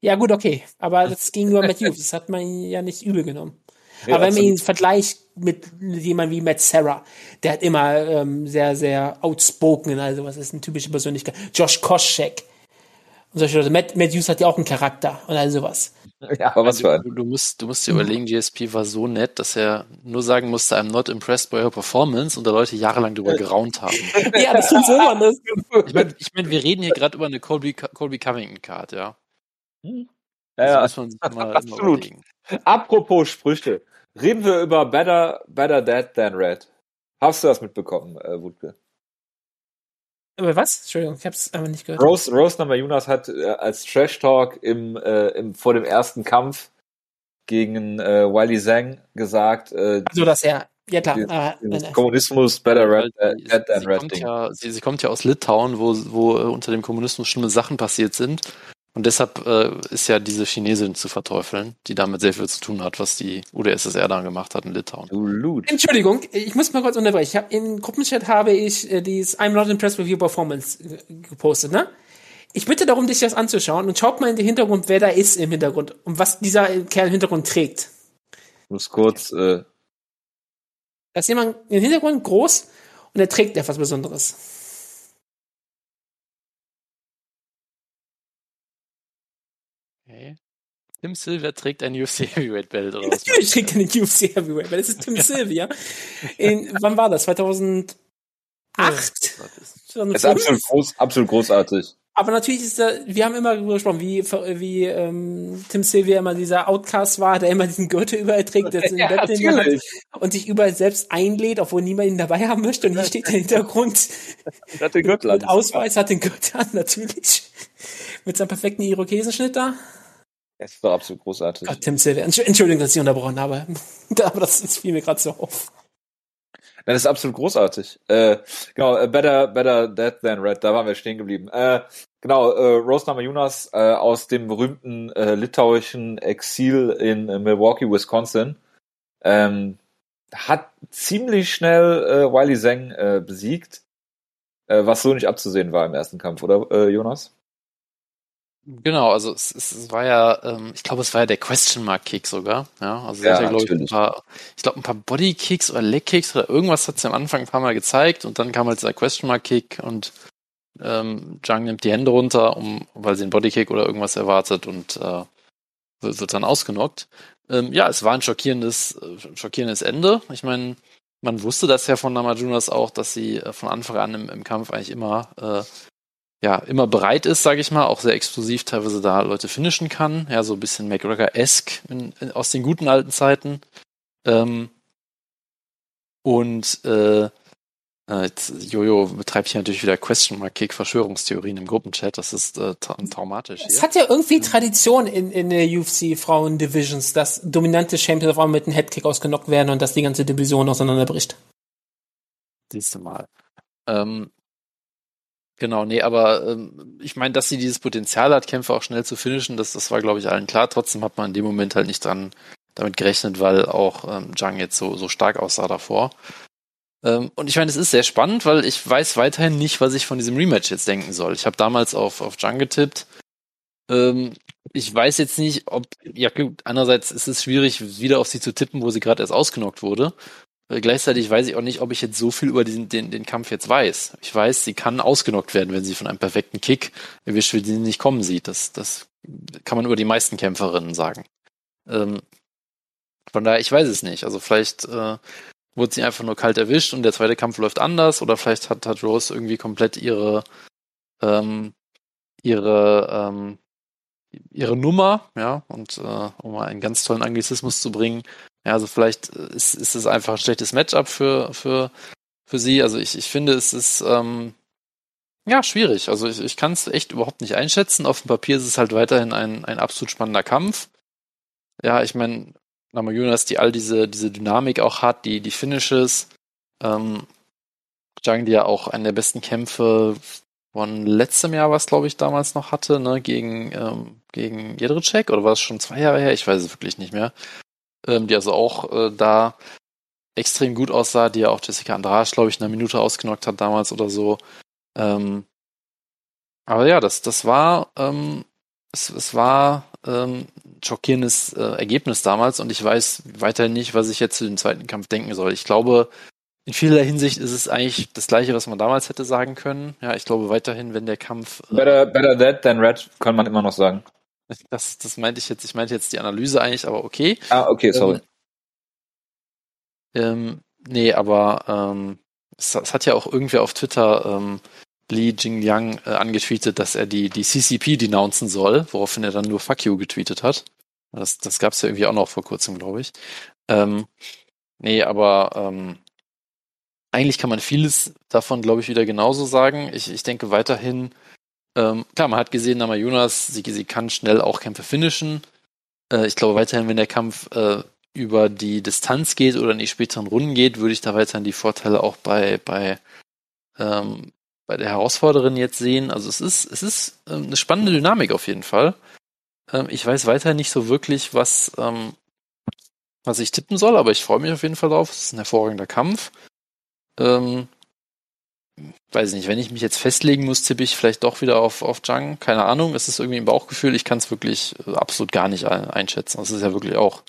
Ja, gut, okay. Aber das ging nur Matt Hughes. Das hat man ihn ja nicht übel genommen. Ja, Aber wenn man ihn vergleicht mit jemandem wie Matt Serra, der hat immer ähm, sehr, sehr outspoken, also was ist eine typische Persönlichkeit. Josh Koscheck. Und solche Leute. Matt, Matt Hughes hat ja auch einen Charakter und all sowas. Ja, aber was für ein. Du, du, musst, du musst dir überlegen, GSP war so nett, dass er nur sagen musste, I'm not impressed by your performance und da Leute jahrelang drüber geraunt haben. ja, das tut so man das. Ich meine, ich mein, wir reden hier gerade über eine Colby, Colby Covington Card, ja. Ja, Das ja. muss man sich mal, absolut. Apropos Sprüche. Reden wir über Better, better Dead Than Red. Hast du das mitbekommen, äh, Wutke? Aber was? Entschuldigung, ich hab's aber nicht gehört. Rose, Rose Namajunas hat äh, als Trash Talk im, äh, im, vor dem ersten Kampf gegen äh, Wiley Zhang gesagt, äh, Also, dass er, ja klar, nein, dieses nein. Kommunismus Better Red, äh, sie, Dead Than sie, Red kommt ja, sie, sie kommt ja aus Litauen, wo, wo äh, unter dem Kommunismus schlimme Sachen passiert sind. Und deshalb äh, ist ja diese Chinesin zu verteufeln, die damit sehr viel zu tun hat, was die UdSSR dann gemacht hat in Litauen. Entschuldigung, ich muss mal kurz unterbrechen. Ich hab, Im Gruppenchat habe ich äh, dieses I'm not impressed with your performance äh, gepostet, ne? Ich bitte darum, dich das anzuschauen und schaut mal in den Hintergrund, wer da ist im Hintergrund und was dieser Kerl im Hintergrund trägt. Ich muss kurz, äh, Da ist jemand im Hintergrund groß und er trägt etwas Besonderes. Okay. Tim Silver trägt ein UFC Heavyweight Belt oder was? Natürlich trägt er den UFC Heavyweight, weil das ist Tim Sylvia. In, wann war das? 2008? ist absolut, groß, absolut großartig. Aber natürlich ist da, wir haben immer darüber gesprochen, wie, wie ähm, Tim Sylvia immer dieser Outcast war, der immer diesen Gürtel überall trägt, der ja, Bett hat und sich überall selbst einlädt, obwohl niemand ihn dabei haben möchte. Und hier steht der Hintergrund hat den Gürtel mit, mit Ausweis, hat den Gürtel an, natürlich. Mit seinem perfekten Irokesenschnitt da. Es ist doch absolut großartig. Gott, Tim Sylvia, Entschuldigung, dass ich unterbrochen habe. aber das, das fiel mir gerade so auf. Das ist absolut großartig. Äh, genau, äh, Better, Better Dead Than Red, da waren wir stehen geblieben. Äh, genau, äh, Rose Namajunas äh, aus dem berühmten äh, litauischen Exil in äh, Milwaukee, Wisconsin, ähm, hat ziemlich schnell äh, Wiley Zeng äh, besiegt, äh, was so nicht abzusehen war im ersten Kampf, oder äh, Jonas? Genau, also es, es war ja, ähm, ich glaube, es war ja der Question Mark Kick sogar. Ja, also ja, ja glaube ich, ein paar, ich glaube, ein paar Body Kicks oder Leg Kicks oder irgendwas hat sie am Anfang ein paar Mal gezeigt und dann kam halt dieser Question Mark Kick und ähm, Jung nimmt die Hände runter, um, weil sie einen Body Kick oder irgendwas erwartet und äh, wird, wird dann ausgenockt. Ähm, ja, es war ein schockierendes, äh, schockierendes Ende. Ich meine, man wusste das ja von Namajunas auch, dass sie äh, von Anfang an im, im Kampf eigentlich immer äh, ja, immer bereit ist, sage ich mal, auch sehr explosiv teilweise da Leute finishen kann. Ja, so ein bisschen McGregor-esque aus den guten alten Zeiten. Ähm, und äh, äh Jetzt, Jojo betreibt hier natürlich wieder Question Mark Kick Verschwörungstheorien im Gruppenchat. Das ist äh, tra traumatisch. Es hat ja irgendwie Tradition in, in der UFC Frauen Divisions, dass dominante Champions auf einmal mit einem Headkick ausgenockt werden und dass die ganze Division auseinanderbricht. Siehst du mal. Ähm, Genau, nee, aber ähm, ich meine, dass sie dieses Potenzial hat, Kämpfe auch schnell zu finishen, das, das war, glaube ich, allen klar. Trotzdem hat man in dem Moment halt nicht dran damit gerechnet, weil auch ähm, Zhang jetzt so, so stark aussah davor. Ähm, und ich meine, es ist sehr spannend, weil ich weiß weiterhin nicht, was ich von diesem Rematch jetzt denken soll. Ich habe damals auf, auf Zhang getippt. Ähm, ich weiß jetzt nicht, ob, ja gut, andererseits ist es schwierig, wieder auf sie zu tippen, wo sie gerade erst ausgenockt wurde. Äh, gleichzeitig weiß ich auch nicht, ob ich jetzt so viel über diesen, den, den Kampf jetzt weiß. Ich weiß, sie kann ausgenockt werden, wenn sie von einem perfekten Kick erwischt wird, den sie nicht kommen sieht. Das, das kann man über die meisten Kämpferinnen sagen. Ähm, von daher, ich weiß es nicht. Also vielleicht äh, wurde sie einfach nur kalt erwischt und der zweite Kampf läuft anders oder vielleicht hat, hat Rose irgendwie komplett ihre ähm, ihre ähm, ihre Nummer, ja, und äh, um mal einen ganz tollen Anglizismus zu bringen, ja, also vielleicht ist, ist es einfach ein schlechtes Matchup für, für, für sie. Also ich, ich finde, es ist ähm, ja schwierig. Also ich, ich kann es echt überhaupt nicht einschätzen. Auf dem Papier ist es halt weiterhin ein, ein absolut spannender Kampf. Ja, ich meine, Namajunas, die all diese, diese Dynamik auch hat, die, die Finishes, ähm, Jang, die ja auch einen der besten Kämpfe von letztem Jahr, was glaube ich damals noch hatte, ne, gegen, ähm, gegen Jedrzejczyk, oder war es schon zwei Jahre her? Ich weiß es wirklich nicht mehr ähm, die also auch äh, da extrem gut aussah, die ja auch Jessica Andrade, glaube ich, in einer Minute ausgenockt hat damals oder so. Ähm, aber ja, das, das war, ähm, es, es war ähm, schockierendes äh, Ergebnis damals und ich weiß weiterhin nicht, was ich jetzt zu dem zweiten Kampf denken soll. Ich glaube, in vieler Hinsicht ist es eigentlich das Gleiche, was man damals hätte sagen können. Ja, ich glaube weiterhin, wenn der Kampf. Äh, better, better that than red, kann man immer noch sagen. Das, das meinte ich jetzt, ich meinte jetzt die Analyse eigentlich, aber okay. Ah, okay, sorry. Ähm, ähm, nee, aber ähm, es, es, hat ja auch irgendwer auf Twitter ähm, Li Jingliang äh, angetweetet, dass er die, die CCP denouncen soll, woraufhin er dann nur Fuck you getweetet hat. Das, das gab es ja irgendwie auch noch vor kurzem, glaube ich. Ähm, nee, aber ähm, eigentlich kann man vieles davon, glaube ich, wieder genauso sagen. Ich, ich denke weiterhin, ähm, klar, man hat gesehen, Nama Jonas, sie, sie kann schnell auch Kämpfe finishen. Äh, ich glaube weiterhin, wenn der Kampf äh, über die Distanz geht oder in die späteren Runden geht, würde ich da weiterhin die Vorteile auch bei, bei, ähm, bei der Herausforderin jetzt sehen. Also es ist, es ist ähm, eine spannende Dynamik auf jeden Fall. Ähm, ich weiß weiterhin nicht so wirklich, was, ähm, was ich tippen soll, aber ich freue mich auf jeden Fall drauf. Es ist ein hervorragender Kampf. Ähm, weiß ich nicht, wenn ich mich jetzt festlegen muss, tippe ich vielleicht doch wieder auf, auf Jung. Keine Ahnung, es ist irgendwie ein Bauchgefühl. Ich kann es wirklich äh, absolut gar nicht einschätzen. Das ist ja wirklich auch,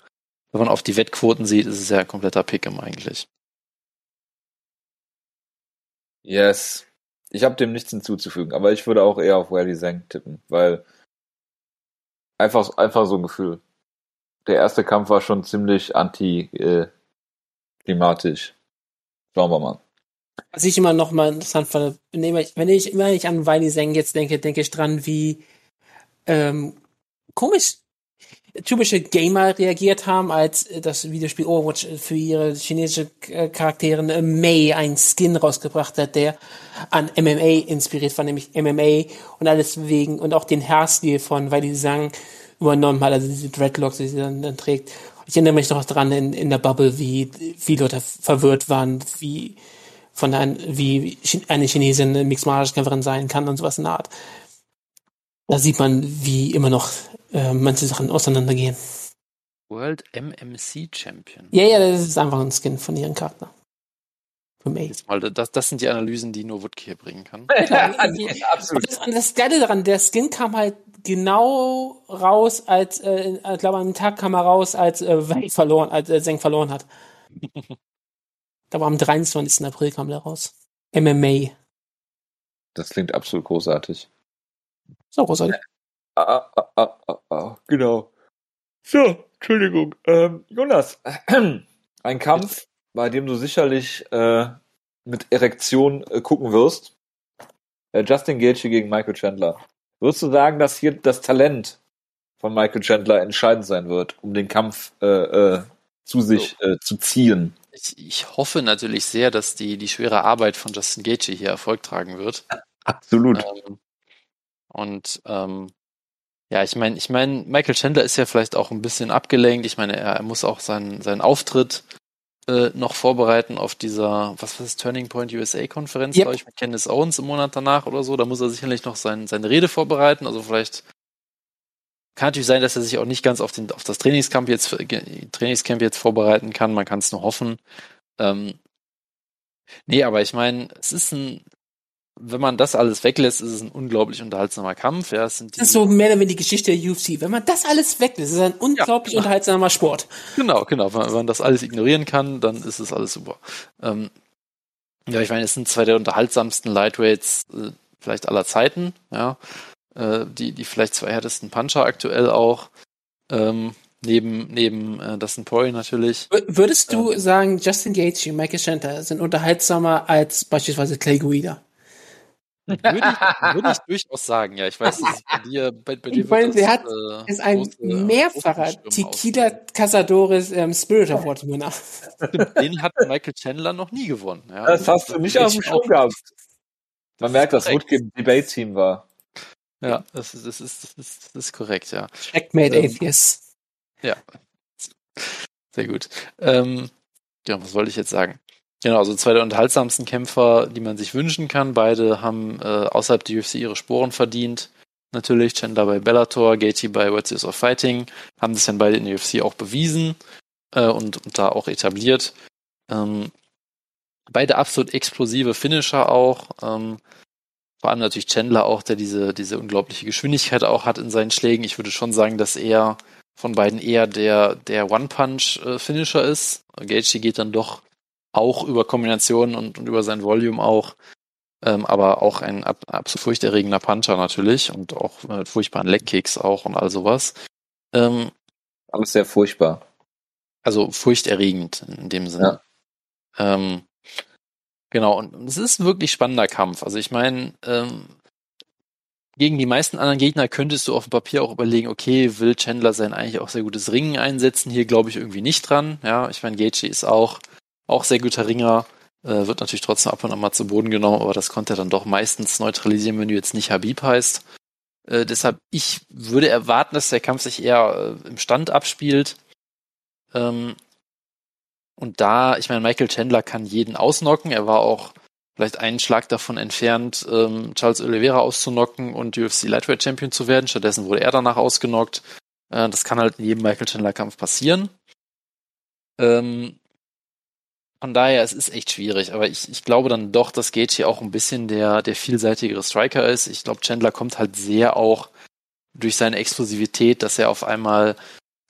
wenn man auf die Wettquoten sieht, ist es ja ein kompletter Pick'em eigentlich. Yes. Ich habe dem nichts hinzuzufügen, aber ich würde auch eher auf Wally Zhang tippen, weil einfach, einfach so ein Gefühl. Der erste Kampf war schon ziemlich anti-klimatisch. Äh, Schauen wir mal. Was ich immer noch mal interessant fand, wenn ich, wenn ich, wenn ich an Wiley Zeng jetzt denke, denke ich dran, wie ähm, komisch typische Gamer reagiert haben, als das Videospiel Overwatch für ihre chinesische Charaktere Mei einen Skin rausgebracht hat, der an MMA inspiriert war, nämlich MMA und alles wegen und auch den Haarstil von Wiley Zhang übernommen hat, also diese Dreadlocks, die sie dann, dann trägt. Ich erinnere mich noch dran in, in der Bubble, wie viele Leute verwirrt waren, wie von ein, wie eine Chinesin eine Mixed Martial Kämpferin sein kann und sowas in der Art. Da sieht man, wie immer noch äh, manche Sachen auseinandergehen. World MMC Champion. Ja, ja, das ist einfach ein Skin von ihrem Charakter. Für May. Jetzt mal, das, das sind die Analysen, die nur Woodke hier bringen kann. ja, absolut. Das, das Geile daran, der Skin kam halt genau raus, als, äh, ich glaube, am Tag kam er raus, als äh, Wei verloren, als äh, Zeng verloren hat. Aber am 23. April kam der raus. MMA. Das klingt absolut großartig. So großartig. Ah, ah, ah, ah, ah, genau. So, Entschuldigung. Ähm, Jonas, ein Kampf, bei dem du sicherlich äh, mit Erektion äh, gucken wirst. Äh, Justin Gaethje gegen Michael Chandler. Würdest du sagen, dass hier das Talent von Michael Chandler entscheidend sein wird, um den Kampf äh, äh, zu sich äh, zu ziehen? Ich, ich hoffe natürlich sehr, dass die, die schwere Arbeit von Justin Gaethje hier Erfolg tragen wird. Absolut. Ähm, und ähm, ja, ich meine, ich meine, Michael Chandler ist ja vielleicht auch ein bisschen abgelenkt. Ich meine, er, er muss auch seinen, seinen Auftritt äh, noch vorbereiten auf dieser, was war das, Turning Point USA-Konferenz, Yep. glaube ich, mit Candice Owens im Monat danach oder so. Da muss er sicherlich noch sein, seine Rede vorbereiten. Also vielleicht kann natürlich sein, dass er sich auch nicht ganz auf, den, auf das Trainingscamp jetzt, Trainingscamp jetzt vorbereiten kann. Man kann es nur hoffen. Ähm, nee, aber ich meine, es ist ein, wenn man das alles weglässt, ist es ein unglaublich unterhaltsamer Kampf. Ja, es sind Das ist so mehr oder weniger die Geschichte der UFC. Wenn man das alles weglässt, ist es ein unglaublich genau. unterhaltsamer Sport. Genau, genau. Wenn, wenn man das alles ignorieren kann, dann ist es alles super. Ähm, ja, ich meine, es sind zwei der unterhaltsamsten Lightweights äh, vielleicht aller Zeiten, ja. Äh, die, die vielleicht zwei härtesten Puncher aktuell auch. Ähm, neben neben äh, Dustin Poirier natürlich. W- Würdest du sagen, Justin Gaethje und Michael Chandler sind unterhaltsamer als beispielsweise Clay Guida? Würde ich, würde ich durchaus sagen, ja. Ich weiß, dass es bei dir, bei, bei dir meine, sie das, hat- äh, Ist ein große- mehrfacher Tequila Cazadores ähm, Spirit Award Winner. Den hat Michael Chandler noch nie gewonnen. Ja. Das hast du nicht auf dem Schirm gehabt. Man merkt, dass Woodke im Debate-Team war. Ja, das ist, das ist, das ist, das ist korrekt, ja. Checkmate Ähm, Atheist. Sehr gut. Ähm, ja, was wollte ich jetzt sagen? Genau, also zwei der unterhaltsamsten Kämpfer, die man sich wünschen kann. Beide haben äh, außerhalb der UFC ihre Sporen verdient. Natürlich, Chandler bei Bellator, Gaethje bei World Series of Fighting, haben das dann beide in der UFC auch bewiesen äh, und, und da auch etabliert. Ähm, beide absolut explosive Finisher auch. Ähm, vor allem natürlich Chandler auch, der diese, diese unglaubliche Geschwindigkeit auch hat in seinen Schlägen. Ich würde schon sagen, dass er von beiden eher der, der One-Punch-Finisher ist. Gaethje geht dann doch auch über Kombinationen und, und über sein Volume auch. Ähm, aber auch ein ab, absolut furchterregender Puncher natürlich und auch mit furchtbaren Leg-Kicks auch und all sowas. Ähm, Alles sehr furchtbar. also furchterregend in dem Sinne. Ähm, genau, und es ist ein wirklich spannender Kampf. Also ich meine, ähm, gegen die meisten anderen Gegner könntest du auf dem Papier auch überlegen, okay, will Chandler sein eigentlich auch sehr gutes Ringen einsetzen? Hier glaube ich irgendwie nicht dran. Ja, ich meine, Gaethje ist auch, auch sehr guter Ringer, äh, wird natürlich trotzdem ab und an mal zu Boden genommen, aber das konnte er dann doch meistens neutralisieren, wenn du jetzt nicht Habib heißt. Äh, deshalb, ich würde erwarten, dass der Kampf sich eher äh, im Stand abspielt. Ähm, und da, ich meine, Michael Chandler kann jeden ausnocken. Er war auch vielleicht einen Schlag davon entfernt, ähm, Charles Oliveira auszunocken und UFC Lightweight Champion zu werden. Stattdessen wurde er danach ausgenockt. Äh, das kann halt in jedem Michael Chandler Kampf passieren. Ähm, von daher, es ist echt schwierig, aber ich, ich glaube dann doch, dass Gaethje auch ein bisschen der, der vielseitigere Striker ist. Ich glaube, Chandler kommt halt sehr auch durch seine Explosivität, dass er auf einmal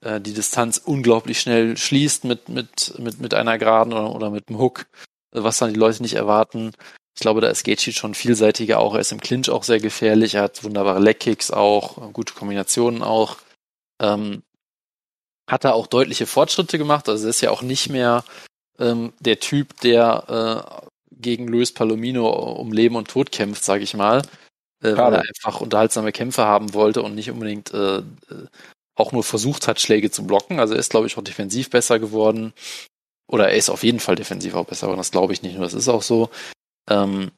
äh, die Distanz unglaublich schnell schließt mit, mit, mit, mit einer Geraden oder, oder mit einem Hook, äh, was dann die Leute nicht erwarten. Ich glaube, da ist Gaethje schon vielseitiger auch. Er ist im Clinch auch sehr gefährlich. Er hat wunderbare Leg-Kicks auch, äh, gute Kombinationen auch. Ähm, hat er auch deutliche Fortschritte gemacht. Also er ist ja auch nicht mehr ähm, der Typ, der äh, gegen Luis Palomino um Leben und Tod kämpft, sage ich mal. Äh, weil er einfach unterhaltsame Kämpfe haben wollte und nicht unbedingt äh, äh, auch nur versucht hat, Schläge zu blocken. Also er ist, glaube ich, auch defensiv besser geworden. Oder er ist auf jeden Fall defensiv auch besser geworden. Das glaube ich nicht nur, das ist auch so. Ähm,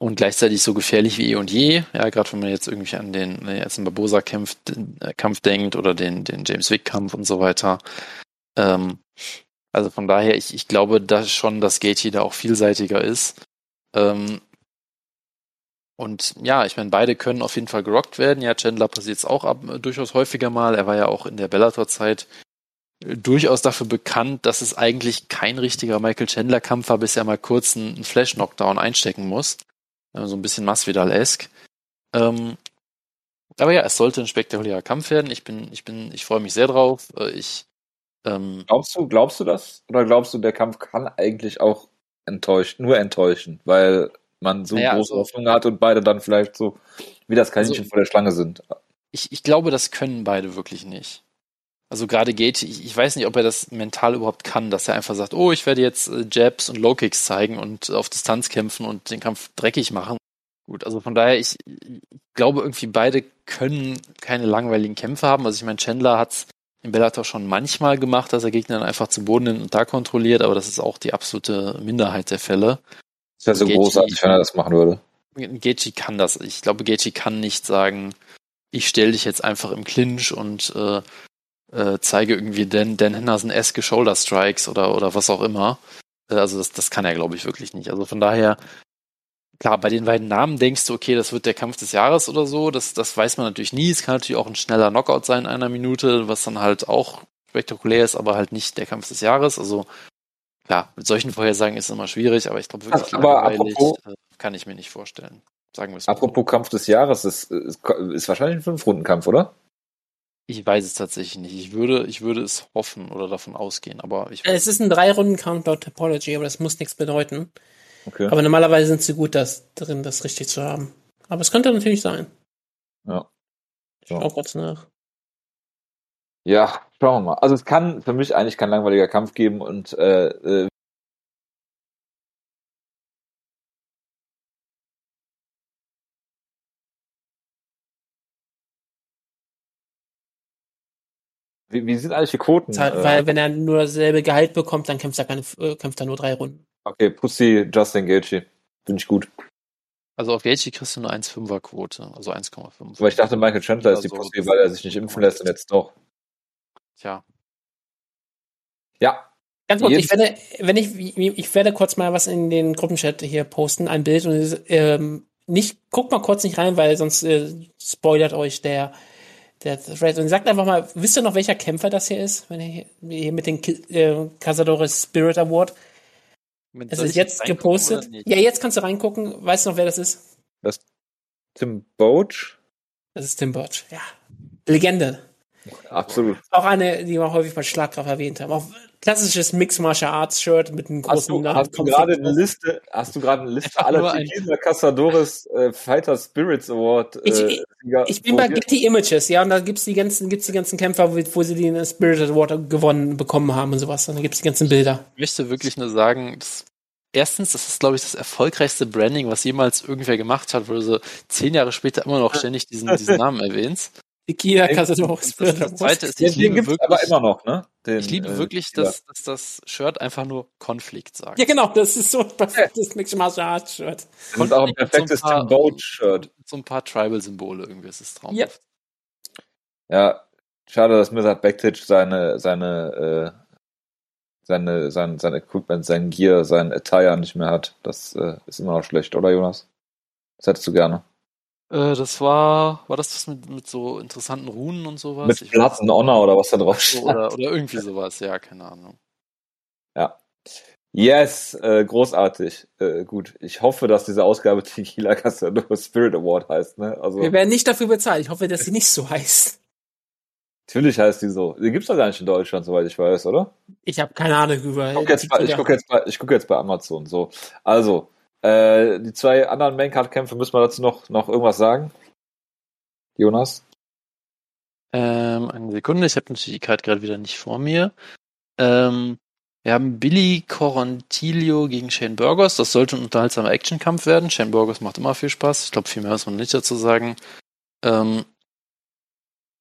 und gleichzeitig so gefährlich wie eh und je. Ja, gerade wenn man jetzt irgendwie an den äh, jetzt Barbosa Kampf, äh, Kampf denkt oder den, den James Wick Kampf und so weiter. Ähm, also von daher, ich, ich glaube dass schon, dass Gaethje da auch vielseitiger ist. Ähm, und ja, ich meine, beide können auf jeden Fall gerockt werden. Ja, Chandler passiert es auch ab, durchaus häufiger mal. Er war ja auch in der Bellator-Zeit äh, durchaus dafür bekannt, dass es eigentlich kein richtiger Michael Chandler-Kampf war, bis er mal kurz einen, Flash-Knockdown einstecken muss. Äh, So ein bisschen Masvidal-esque. Ähm, aber ja, es sollte ein spektakulärer Kampf werden. Ich bin, ich bin, ich freue mich sehr drauf. Äh, Ich, ähm, Glaubst du, glaubst du das? Oder glaubst du, der Kampf kann eigentlich auch enttäuscht, nur enttäuschen, weil man so Naja, große also- Hoffnung hat und beide dann vielleicht so wie das Kaninchen Also- vor der Schlange sind. ich, ich glaube, das können beide wirklich nicht. Also gerade Gate, ich, ich weiß nicht, ob er das mental überhaupt kann, dass er einfach sagt, oh, ich werde jetzt äh, Jabs und Low Kicks zeigen und auf Distanz kämpfen und den Kampf dreckig machen. Gut, also von daher, ich, ich glaube irgendwie beide können keine langweiligen Kämpfe haben. Also ich meine, Chandler hat's im Bellator schon manchmal gemacht, dass er Gegner dann einfach zu Boden nimmt und da kontrolliert, aber das ist auch die absolute Minderheit der Fälle. Das wäre so Gaethje- großartig, wenn er das machen würde. Gaethje kann das. Ich glaube, Gaethje kann nicht sagen, ich stelle dich jetzt einfach im Clinch und äh, äh, zeige irgendwie Dan, Dan Henderson-eske Shoulder Strikes oder, oder was auch immer. Äh, also das, das kann er, glaube ich, wirklich nicht. Also von daher, klar, bei den beiden Namen denkst du, okay, das wird der Kampf des Jahres oder so. Das, das weiß man natürlich nie. Es kann natürlich auch ein schneller Knockout sein in einer Minute, was dann halt auch spektakulär ist, aber halt nicht der Kampf des Jahres. Also klar, mit solchen Vorhersagen ist es immer schwierig, aber ich glaube wirklich Aber langweilig apropos- äh, kann ich mir nicht vorstellen. Sagen wir es mal so. Apropos Kampf des Jahres, das ist, ist wahrscheinlich ein Fünf-Runden-Kampf, oder? Ich weiß es tatsächlich nicht. Ich würde, ich würde es hoffen oder davon ausgehen, aber ich Es ist ein Drei-Runden-Count laut Topology, aber das muss nichts bedeuten. Okay. Aber normalerweise sind sie gut das, drin, das richtig zu haben. Aber es könnte natürlich sein. Ja. Ich schau kurz nach. Ja, schauen wir mal. Also es kann für mich eigentlich kein langweiliger Kampf geben und äh, äh, wie, wie sind eigentlich die Quoten? Äh, weil wenn er nur dasselbe Gehalt bekommt, dann kämpft er, keine, äh, kämpft er nur drei Runden. okay, Pussy Justin Gaethje. Finde ich gut. Also auf Gaethje kriegst du eine 1,5er Quote, also 1,5. Aber ich dachte, Michael Chandler ist die Pussy, weil er sich nicht impfen lässt und jetzt doch. Tja, Ja, Ganz kurz, ich werde, wenn ich, ich werde kurz mal was in den Gruppenchat hier posten, ein Bild und ähm, nicht, guckt mal kurz nicht rein, weil sonst äh, spoilert euch der, der Thread. Und sagt einfach mal, wisst ihr noch, welcher Kämpfer das hier ist? Wenn ihr hier, mit dem äh, Cazadores Spirit Award. Moment, Das ist jetzt gepostet. Ja, jetzt kannst du reingucken. Weißt du noch, wer das ist? Tim Boach. Das ist Tim Burch. Ja. Legende. Absolut. Auch eine, die wir häufig bei Schlagkraft erwähnt haben. Auch klassisches Mixed Martial Arts Shirt mit einem Hast großen du, hast du gerade eine Liste, hast du gerade eine Liste aller Tequila Cazadores äh, Fighter Spirits Award Ich- äh, Sieger Ich bin bei? Getty Images, ja, und da gibt's die ganzen, gibt's die ganzen Kämpfer, wo, wo sie den Spirit Award gewonnen bekommen haben und sowas. Und da gibt's die ganzen Bilder. Ich möchte wirklich nur sagen, dass erstens, das ist, glaube ich, das erfolgreichste Branding, was jemals irgendwer gemacht hat, wo du so zehn Jahre später immer noch ständig diesen, diesen Namen erwähnst. Die Kia Ey, Casador Das, zweite ist, ich liebe gibt's aber wirklich, immer noch, ne? Den, ich liebe äh, wirklich, Tequila. dass, dass das Shirt einfach nur Konflikt sagt. Ja, genau, das ist so ein perfektes Mixed Martial Arts Shirt. Das ist auch ein perfektes so Tim Boach-Shirt. So ein paar Tribal-Symbole irgendwie, das ist traumhaft. Ja, schade, dass Mirzad Bektic seine, seine, äh, seine, sein, sein Equipment, sein Gear, sein Attire nicht mehr hat. Das äh, ist immer noch schlecht, oder Jonas? Das hättest du gerne. Äh, das war, war das das mit, mit so interessanten Runen und sowas? Mit Ich weiß and Honor oder was da drauf steht. oder, oder irgendwie sowas, ja, keine Ahnung. Yes, äh, großartig. Äh, gut, ich hoffe, dass diese Ausgabe Tequila Cazador Spirit Award heißt. Ne? Also Wir werden nicht dafür bezahlt. Ich hoffe, dass sie nicht so heißt. natürlich heißt die so. Die gibt's doch gar nicht in Deutschland, soweit ich weiß, oder? Ich habe keine Ahnung über. Ich gucke jetzt, bei- ich guck jetzt, bei- ich guck jetzt bei Amazon. So, also äh, die zwei anderen Maincard-Kämpfe müssen wir dazu noch noch irgendwas sagen. Jonas? Ähm, eine Sekunde, ich habe natürlich die Karte gerade wieder nicht vor mir. Ähm, Wir haben Billy Corontilio gegen Shane Burgos. Das sollte ein unterhaltsamer Actionkampf werden. Shane Burgos macht immer viel Spaß. Ich glaube, viel mehr muss man nicht dazu sagen. Ähm,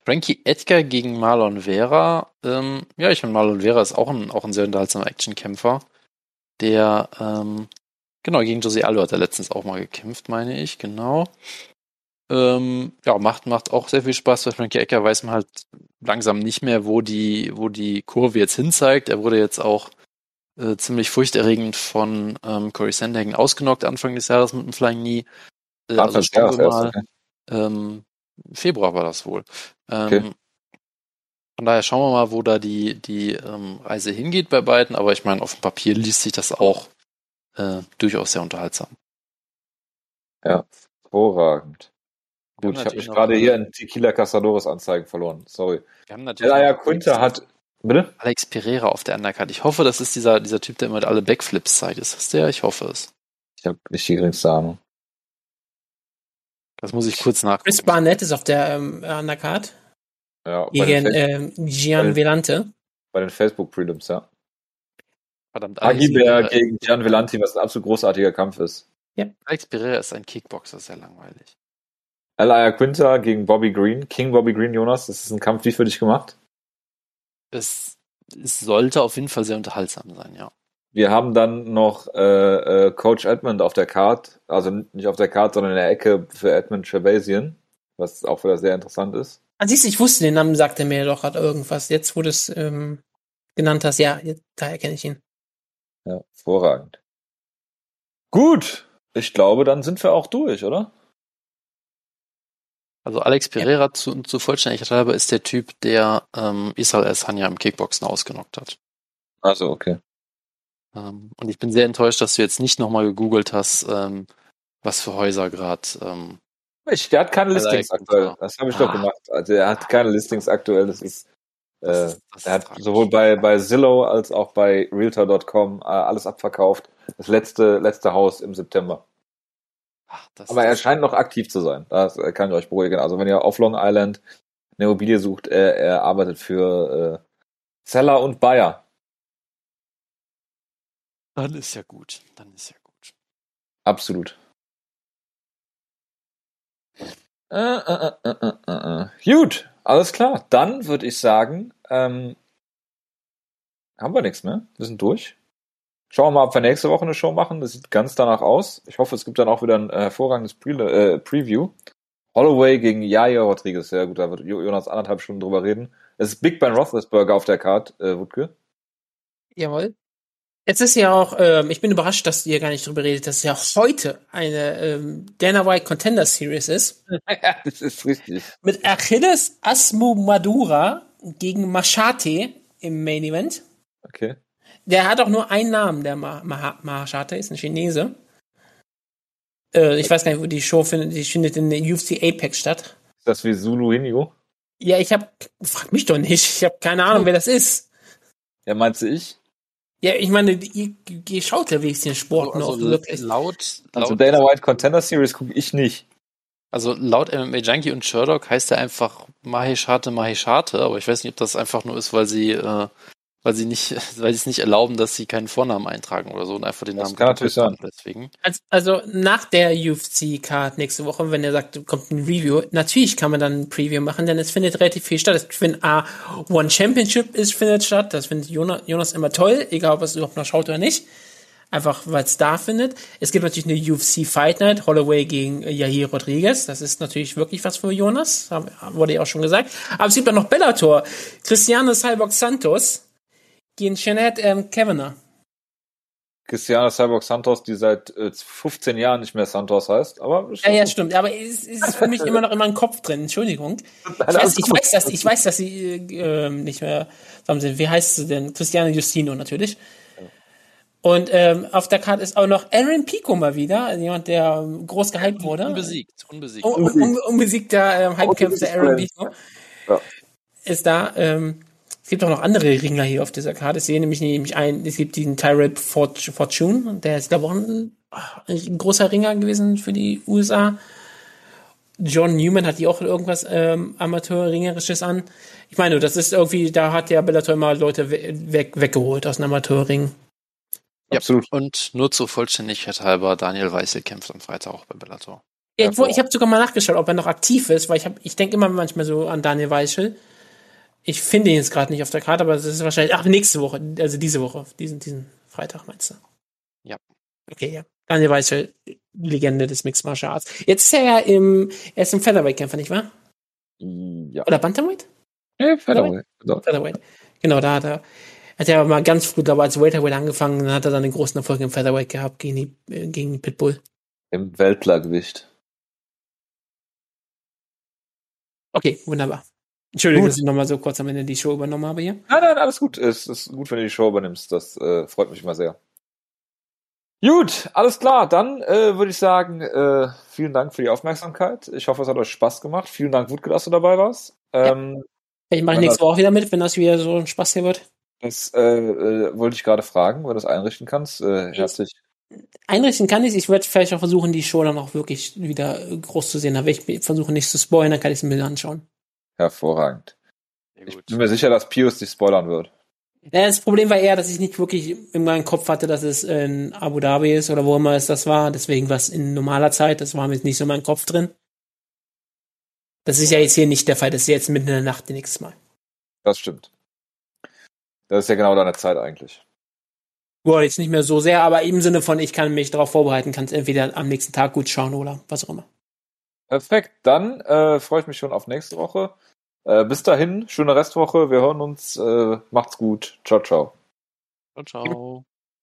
Frankie Edgar gegen Marlon Vera. Ähm, ja, ich meine, Marlon Vera ist auch ein, auch ein sehr unterhaltsamer Actionkämpfer. Der, ähm, genau, gegen Jose Aldo hat er letztens auch mal gekämpft, meine ich, genau. Ähm, ja, macht, macht auch sehr viel Spaß. Bei Frankie Ecker weiß man halt langsam nicht mehr, wo die, wo die Kurve jetzt hin zeigt. Er wurde jetzt auch äh, ziemlich furchterregend von ähm, Corey Sandhagen ausgenockt Anfang des Jahres mit dem Flying Knee. Äh, also schauen wir mal. Ähm, Februar war das wohl. Ähm, okay. Von daher schauen wir mal, wo da die, die ähm, Reise hingeht bei beiden. Aber ich meine, auf dem Papier liest sich das auch äh, durchaus sehr unterhaltsam. Ja, hervorragend. Gut, ich habe mich gerade hier in Tequila Cazadores Anzeigen verloren. Sorry. Wir haben natürlich ja, Quinter hat. Bitte? Alex Pereira auf der Undercard. Ich hoffe, das ist dieser, dieser Typ, der immer alle Backflips zeigt. Ist das der? Ich hoffe es. Ich habe nicht die geringste Ahnung. Das muss ich kurz nach. Chris Barnett ist auf der ähm, Undercard. Ja, gegen ähm, Gian Velante. Bei den Facebook Prelims, ja. Verdammt. Agibert gegen Gian Velante, was ein absolut großartiger Kampf ist. Ja. Alex Pereira ist ein Kickboxer, sehr langweilig. Elia Quinter gegen Bobby Green. King Bobby Green, Jonas, das ist ein Kampf wie für dich gemacht? Es, es sollte auf jeden Fall sehr unterhaltsam sein, ja. Wir haben dann noch äh, äh, Coach Edmund auf der Card, also nicht auf der Card, sondern in der Ecke für Edmund Shabasian, was auch wieder sehr interessant ist. Ah, siehst du, ich wusste den Namen, sagte mir doch gerade irgendwas. Jetzt, wo du es ähm, genannt hast, ja, daher kenne ich ihn. Ja, hervorragend. Gut, ich glaube, dann sind wir auch durch, oder? Also Alex Pereira ja. zu, zu Vollständigkeit halber ist der Typ, der ähm, Israel Sanya im Kickboxen ausgenockt hat. Also okay. Ähm, und ich bin sehr enttäuscht, dass du jetzt nicht nochmal gegoogelt hast, ähm, was für Häuser gerade. Ähm, der hat keine Listings aktuell. Das habe ich ah. doch gemacht. Also er hat keine Listings aktuell. Das ist, das ist, das er hat sowohl bei, bei Zillow als auch bei Realtor.com äh, alles abverkauft. Das letzte, letzte Haus im September. Ach, Aber er scheint noch aktiv zu sein. Das kann ich euch beruhigen. Also wenn ihr auf Long Island eine Immobilie sucht, er, er arbeitet für äh, Seller und Buyer. Dann ist ja gut. Dann ist ja gut. Absolut. Äh, äh, äh, gut, alles klar. Dann würde ich sagen, ähm, haben wir nichts mehr. Wir sind durch. Schauen wir mal, ob wir nächste Woche eine Show machen. Das sieht ganz danach aus. Ich hoffe, es gibt dann auch wieder ein äh, hervorragendes Pre äh, Preview. Holloway gegen Jair Rodriguez. Ja gut, da wird Jonas anderthalb Stunden drüber reden. Es ist Big Ben Roethlisberger auf der Card, äh, Wutke. Jawohl. Jetzt ist ja auch, ähm, ich bin überrascht, dass ihr gar nicht drüber redet, dass es ja heute eine ähm, Dana White Contender Series ist. ja, das ist richtig. Mit Achilles Asmu Madura gegen Machate im Main Event. Okay. Der hat auch nur einen Namen, der Mahashata ist ein Chinese. Äh, ich weiß gar nicht, wo die Show findet. Die findet in der UFC Apex statt. Ist das wie Zulu Hinio? Ja, ich hab, frag mich doch nicht. Ich habe keine Ahnung, wer das ist. Ja, meinst du ich? Ja, ich meine, ihr, ihr schaut ja wenigstens den Sport also, noch. wirklich. Laut, also laut, Dana White Contender Series gucke ich nicht. Also laut MMA Junkie und Sherlock heißt er einfach Maheshate Maheshate, aber ich weiß nicht, ob das einfach nur ist, weil sie äh, weil sie nicht, weil sie es nicht erlauben, dass sie keinen Vornamen eintragen oder so und einfach den das Namen kann natürlich sein. deswegen. Also, also nach der UFC-Card nächste Woche, wenn er sagt, kommt ein Review, natürlich kann man dann ein Preview machen, denn es findet relativ viel statt. Es findet A, One Championship ist, findet statt, das findet Jonas, Jonas immer toll, egal ob er es überhaupt noch schaut oder nicht. Einfach, weil es da findet. Es gibt natürlich eine UFC Fight Night, Holloway gegen Yahir Rodriguez. Das ist natürlich wirklich was für Jonas, wurde ja auch schon gesagt. Aber es gibt auch noch Bellator. Cristiano Cyborg Santos, gegen Jeanette ähm, Kavanagh. Cristiano Cyborg Santos, die seit äh, 15 Jahren nicht mehr Santos heißt, aber ja, ja, stimmt, aber es ist für mich immer noch immer ein Kopf drin. Entschuldigung. Ich weiß, ich weiß, dass ich weiß, dass sie äh, nicht mehr zusammen sind. Wie heißt sie denn? Cristiano Justino natürlich. Und ähm, auf der Karte ist auch noch Aaron Pico mal wieder, also jemand, der groß gehypt wurde. Unbesiegt, unbesiegt. Un un unbesiegter ähm, Hypekämpfer Aaron Pico ja. ist da. Ähm, es gibt auch noch andere Ringer hier auf dieser Karte. Ich sehe nämlich, nämlich ein, es gibt den Tyrell Fortune, der ist, glaube ich, auch ein, ein, großer Ringer gewesen für die USA. John Newman hat die auch irgendwas ähm, Amateurringerisches an. Ich meine, das ist irgendwie, da hat der Bellator immer Leute weg, weggeholt aus dem Amateurring. Ja, Absolut. Und nur zur Vollständigkeit halber, Daniel Weißel kämpft am Freitag auch bei Bellator. Ja, ich, ich habe sogar mal nachgeschaut, ob er noch aktiv ist, weil ich, hab, ich denke immer manchmal so an Daniel Weichel. Ich finde ihn jetzt gerade nicht auf der Karte, aber es ist wahrscheinlich, ach, nächste Woche, also diese Woche, diesen, diesen Freitag meinst du? Ja. Okay, ja. Daniel Weichel, Legende des Mixed Martial Arts. Jetzt ist er ja im, er ist im Featherweight-Kämpfer, nicht wahr? Ja. Oder Bantamweight? Ja, Featherweight. Featherweight. Featherweight. Genau, da hat er, hat er mal ganz früh, glaube als Welterweight angefangen, dann hat er dann den großen Erfolg im Featherweight gehabt gegen die, äh, gegen Pitbull. Im Weltlergewicht. Okay, wunderbar. Entschuldigung, gut. dass ich nochmal so kurz am Ende die Show übernommen habe hier. Nein, nein, alles gut. Es ist gut, wenn du die Show übernimmst. Das äh, freut mich immer sehr. Gut, alles klar. Dann äh, würde ich sagen, äh, vielen Dank für die Aufmerksamkeit. Ich hoffe, es hat euch Spaß gemacht. Vielen Dank, Wutke, dass du dabei warst. Ähm, ja. Ich mache nächste Woche wieder mit, wenn das wieder so ein Spaß hier wird. Das äh, äh, wollte ich gerade fragen, wo du das einrichten kannst. Äh, herzlich. Einrichten kann ich Ich werde vielleicht auch versuchen, die Show dann auch wirklich wieder groß zu sehen. Werde ich versuchen, nicht zu spoilern, dann kann ich es mir anschauen. Hervorragend. Ich bin mir sicher, dass Pius dich spoilern wird. Das Problem war eher, dass ich nicht wirklich in meinem Kopf hatte, dass es in Abu Dhabi ist oder wo immer es das war. Deswegen war es in normaler Zeit. Das war mir nicht so in meinem Kopf drin. Das ist ja jetzt hier nicht der Fall. Das ist jetzt mitten in der Nacht nächstes Mal. Das stimmt. Das ist ja genau deine Zeit eigentlich. Boah, jetzt nicht mehr so sehr, aber im Sinne von, ich kann mich darauf vorbereiten, kann es entweder am nächsten Tag gut schauen oder was auch immer. Perfekt, dann äh, freue ich mich schon auf nächste Woche. Äh, bis dahin, schöne Restwoche, wir hören uns, äh, macht's gut, ciao, ciao. Ciao, ciao.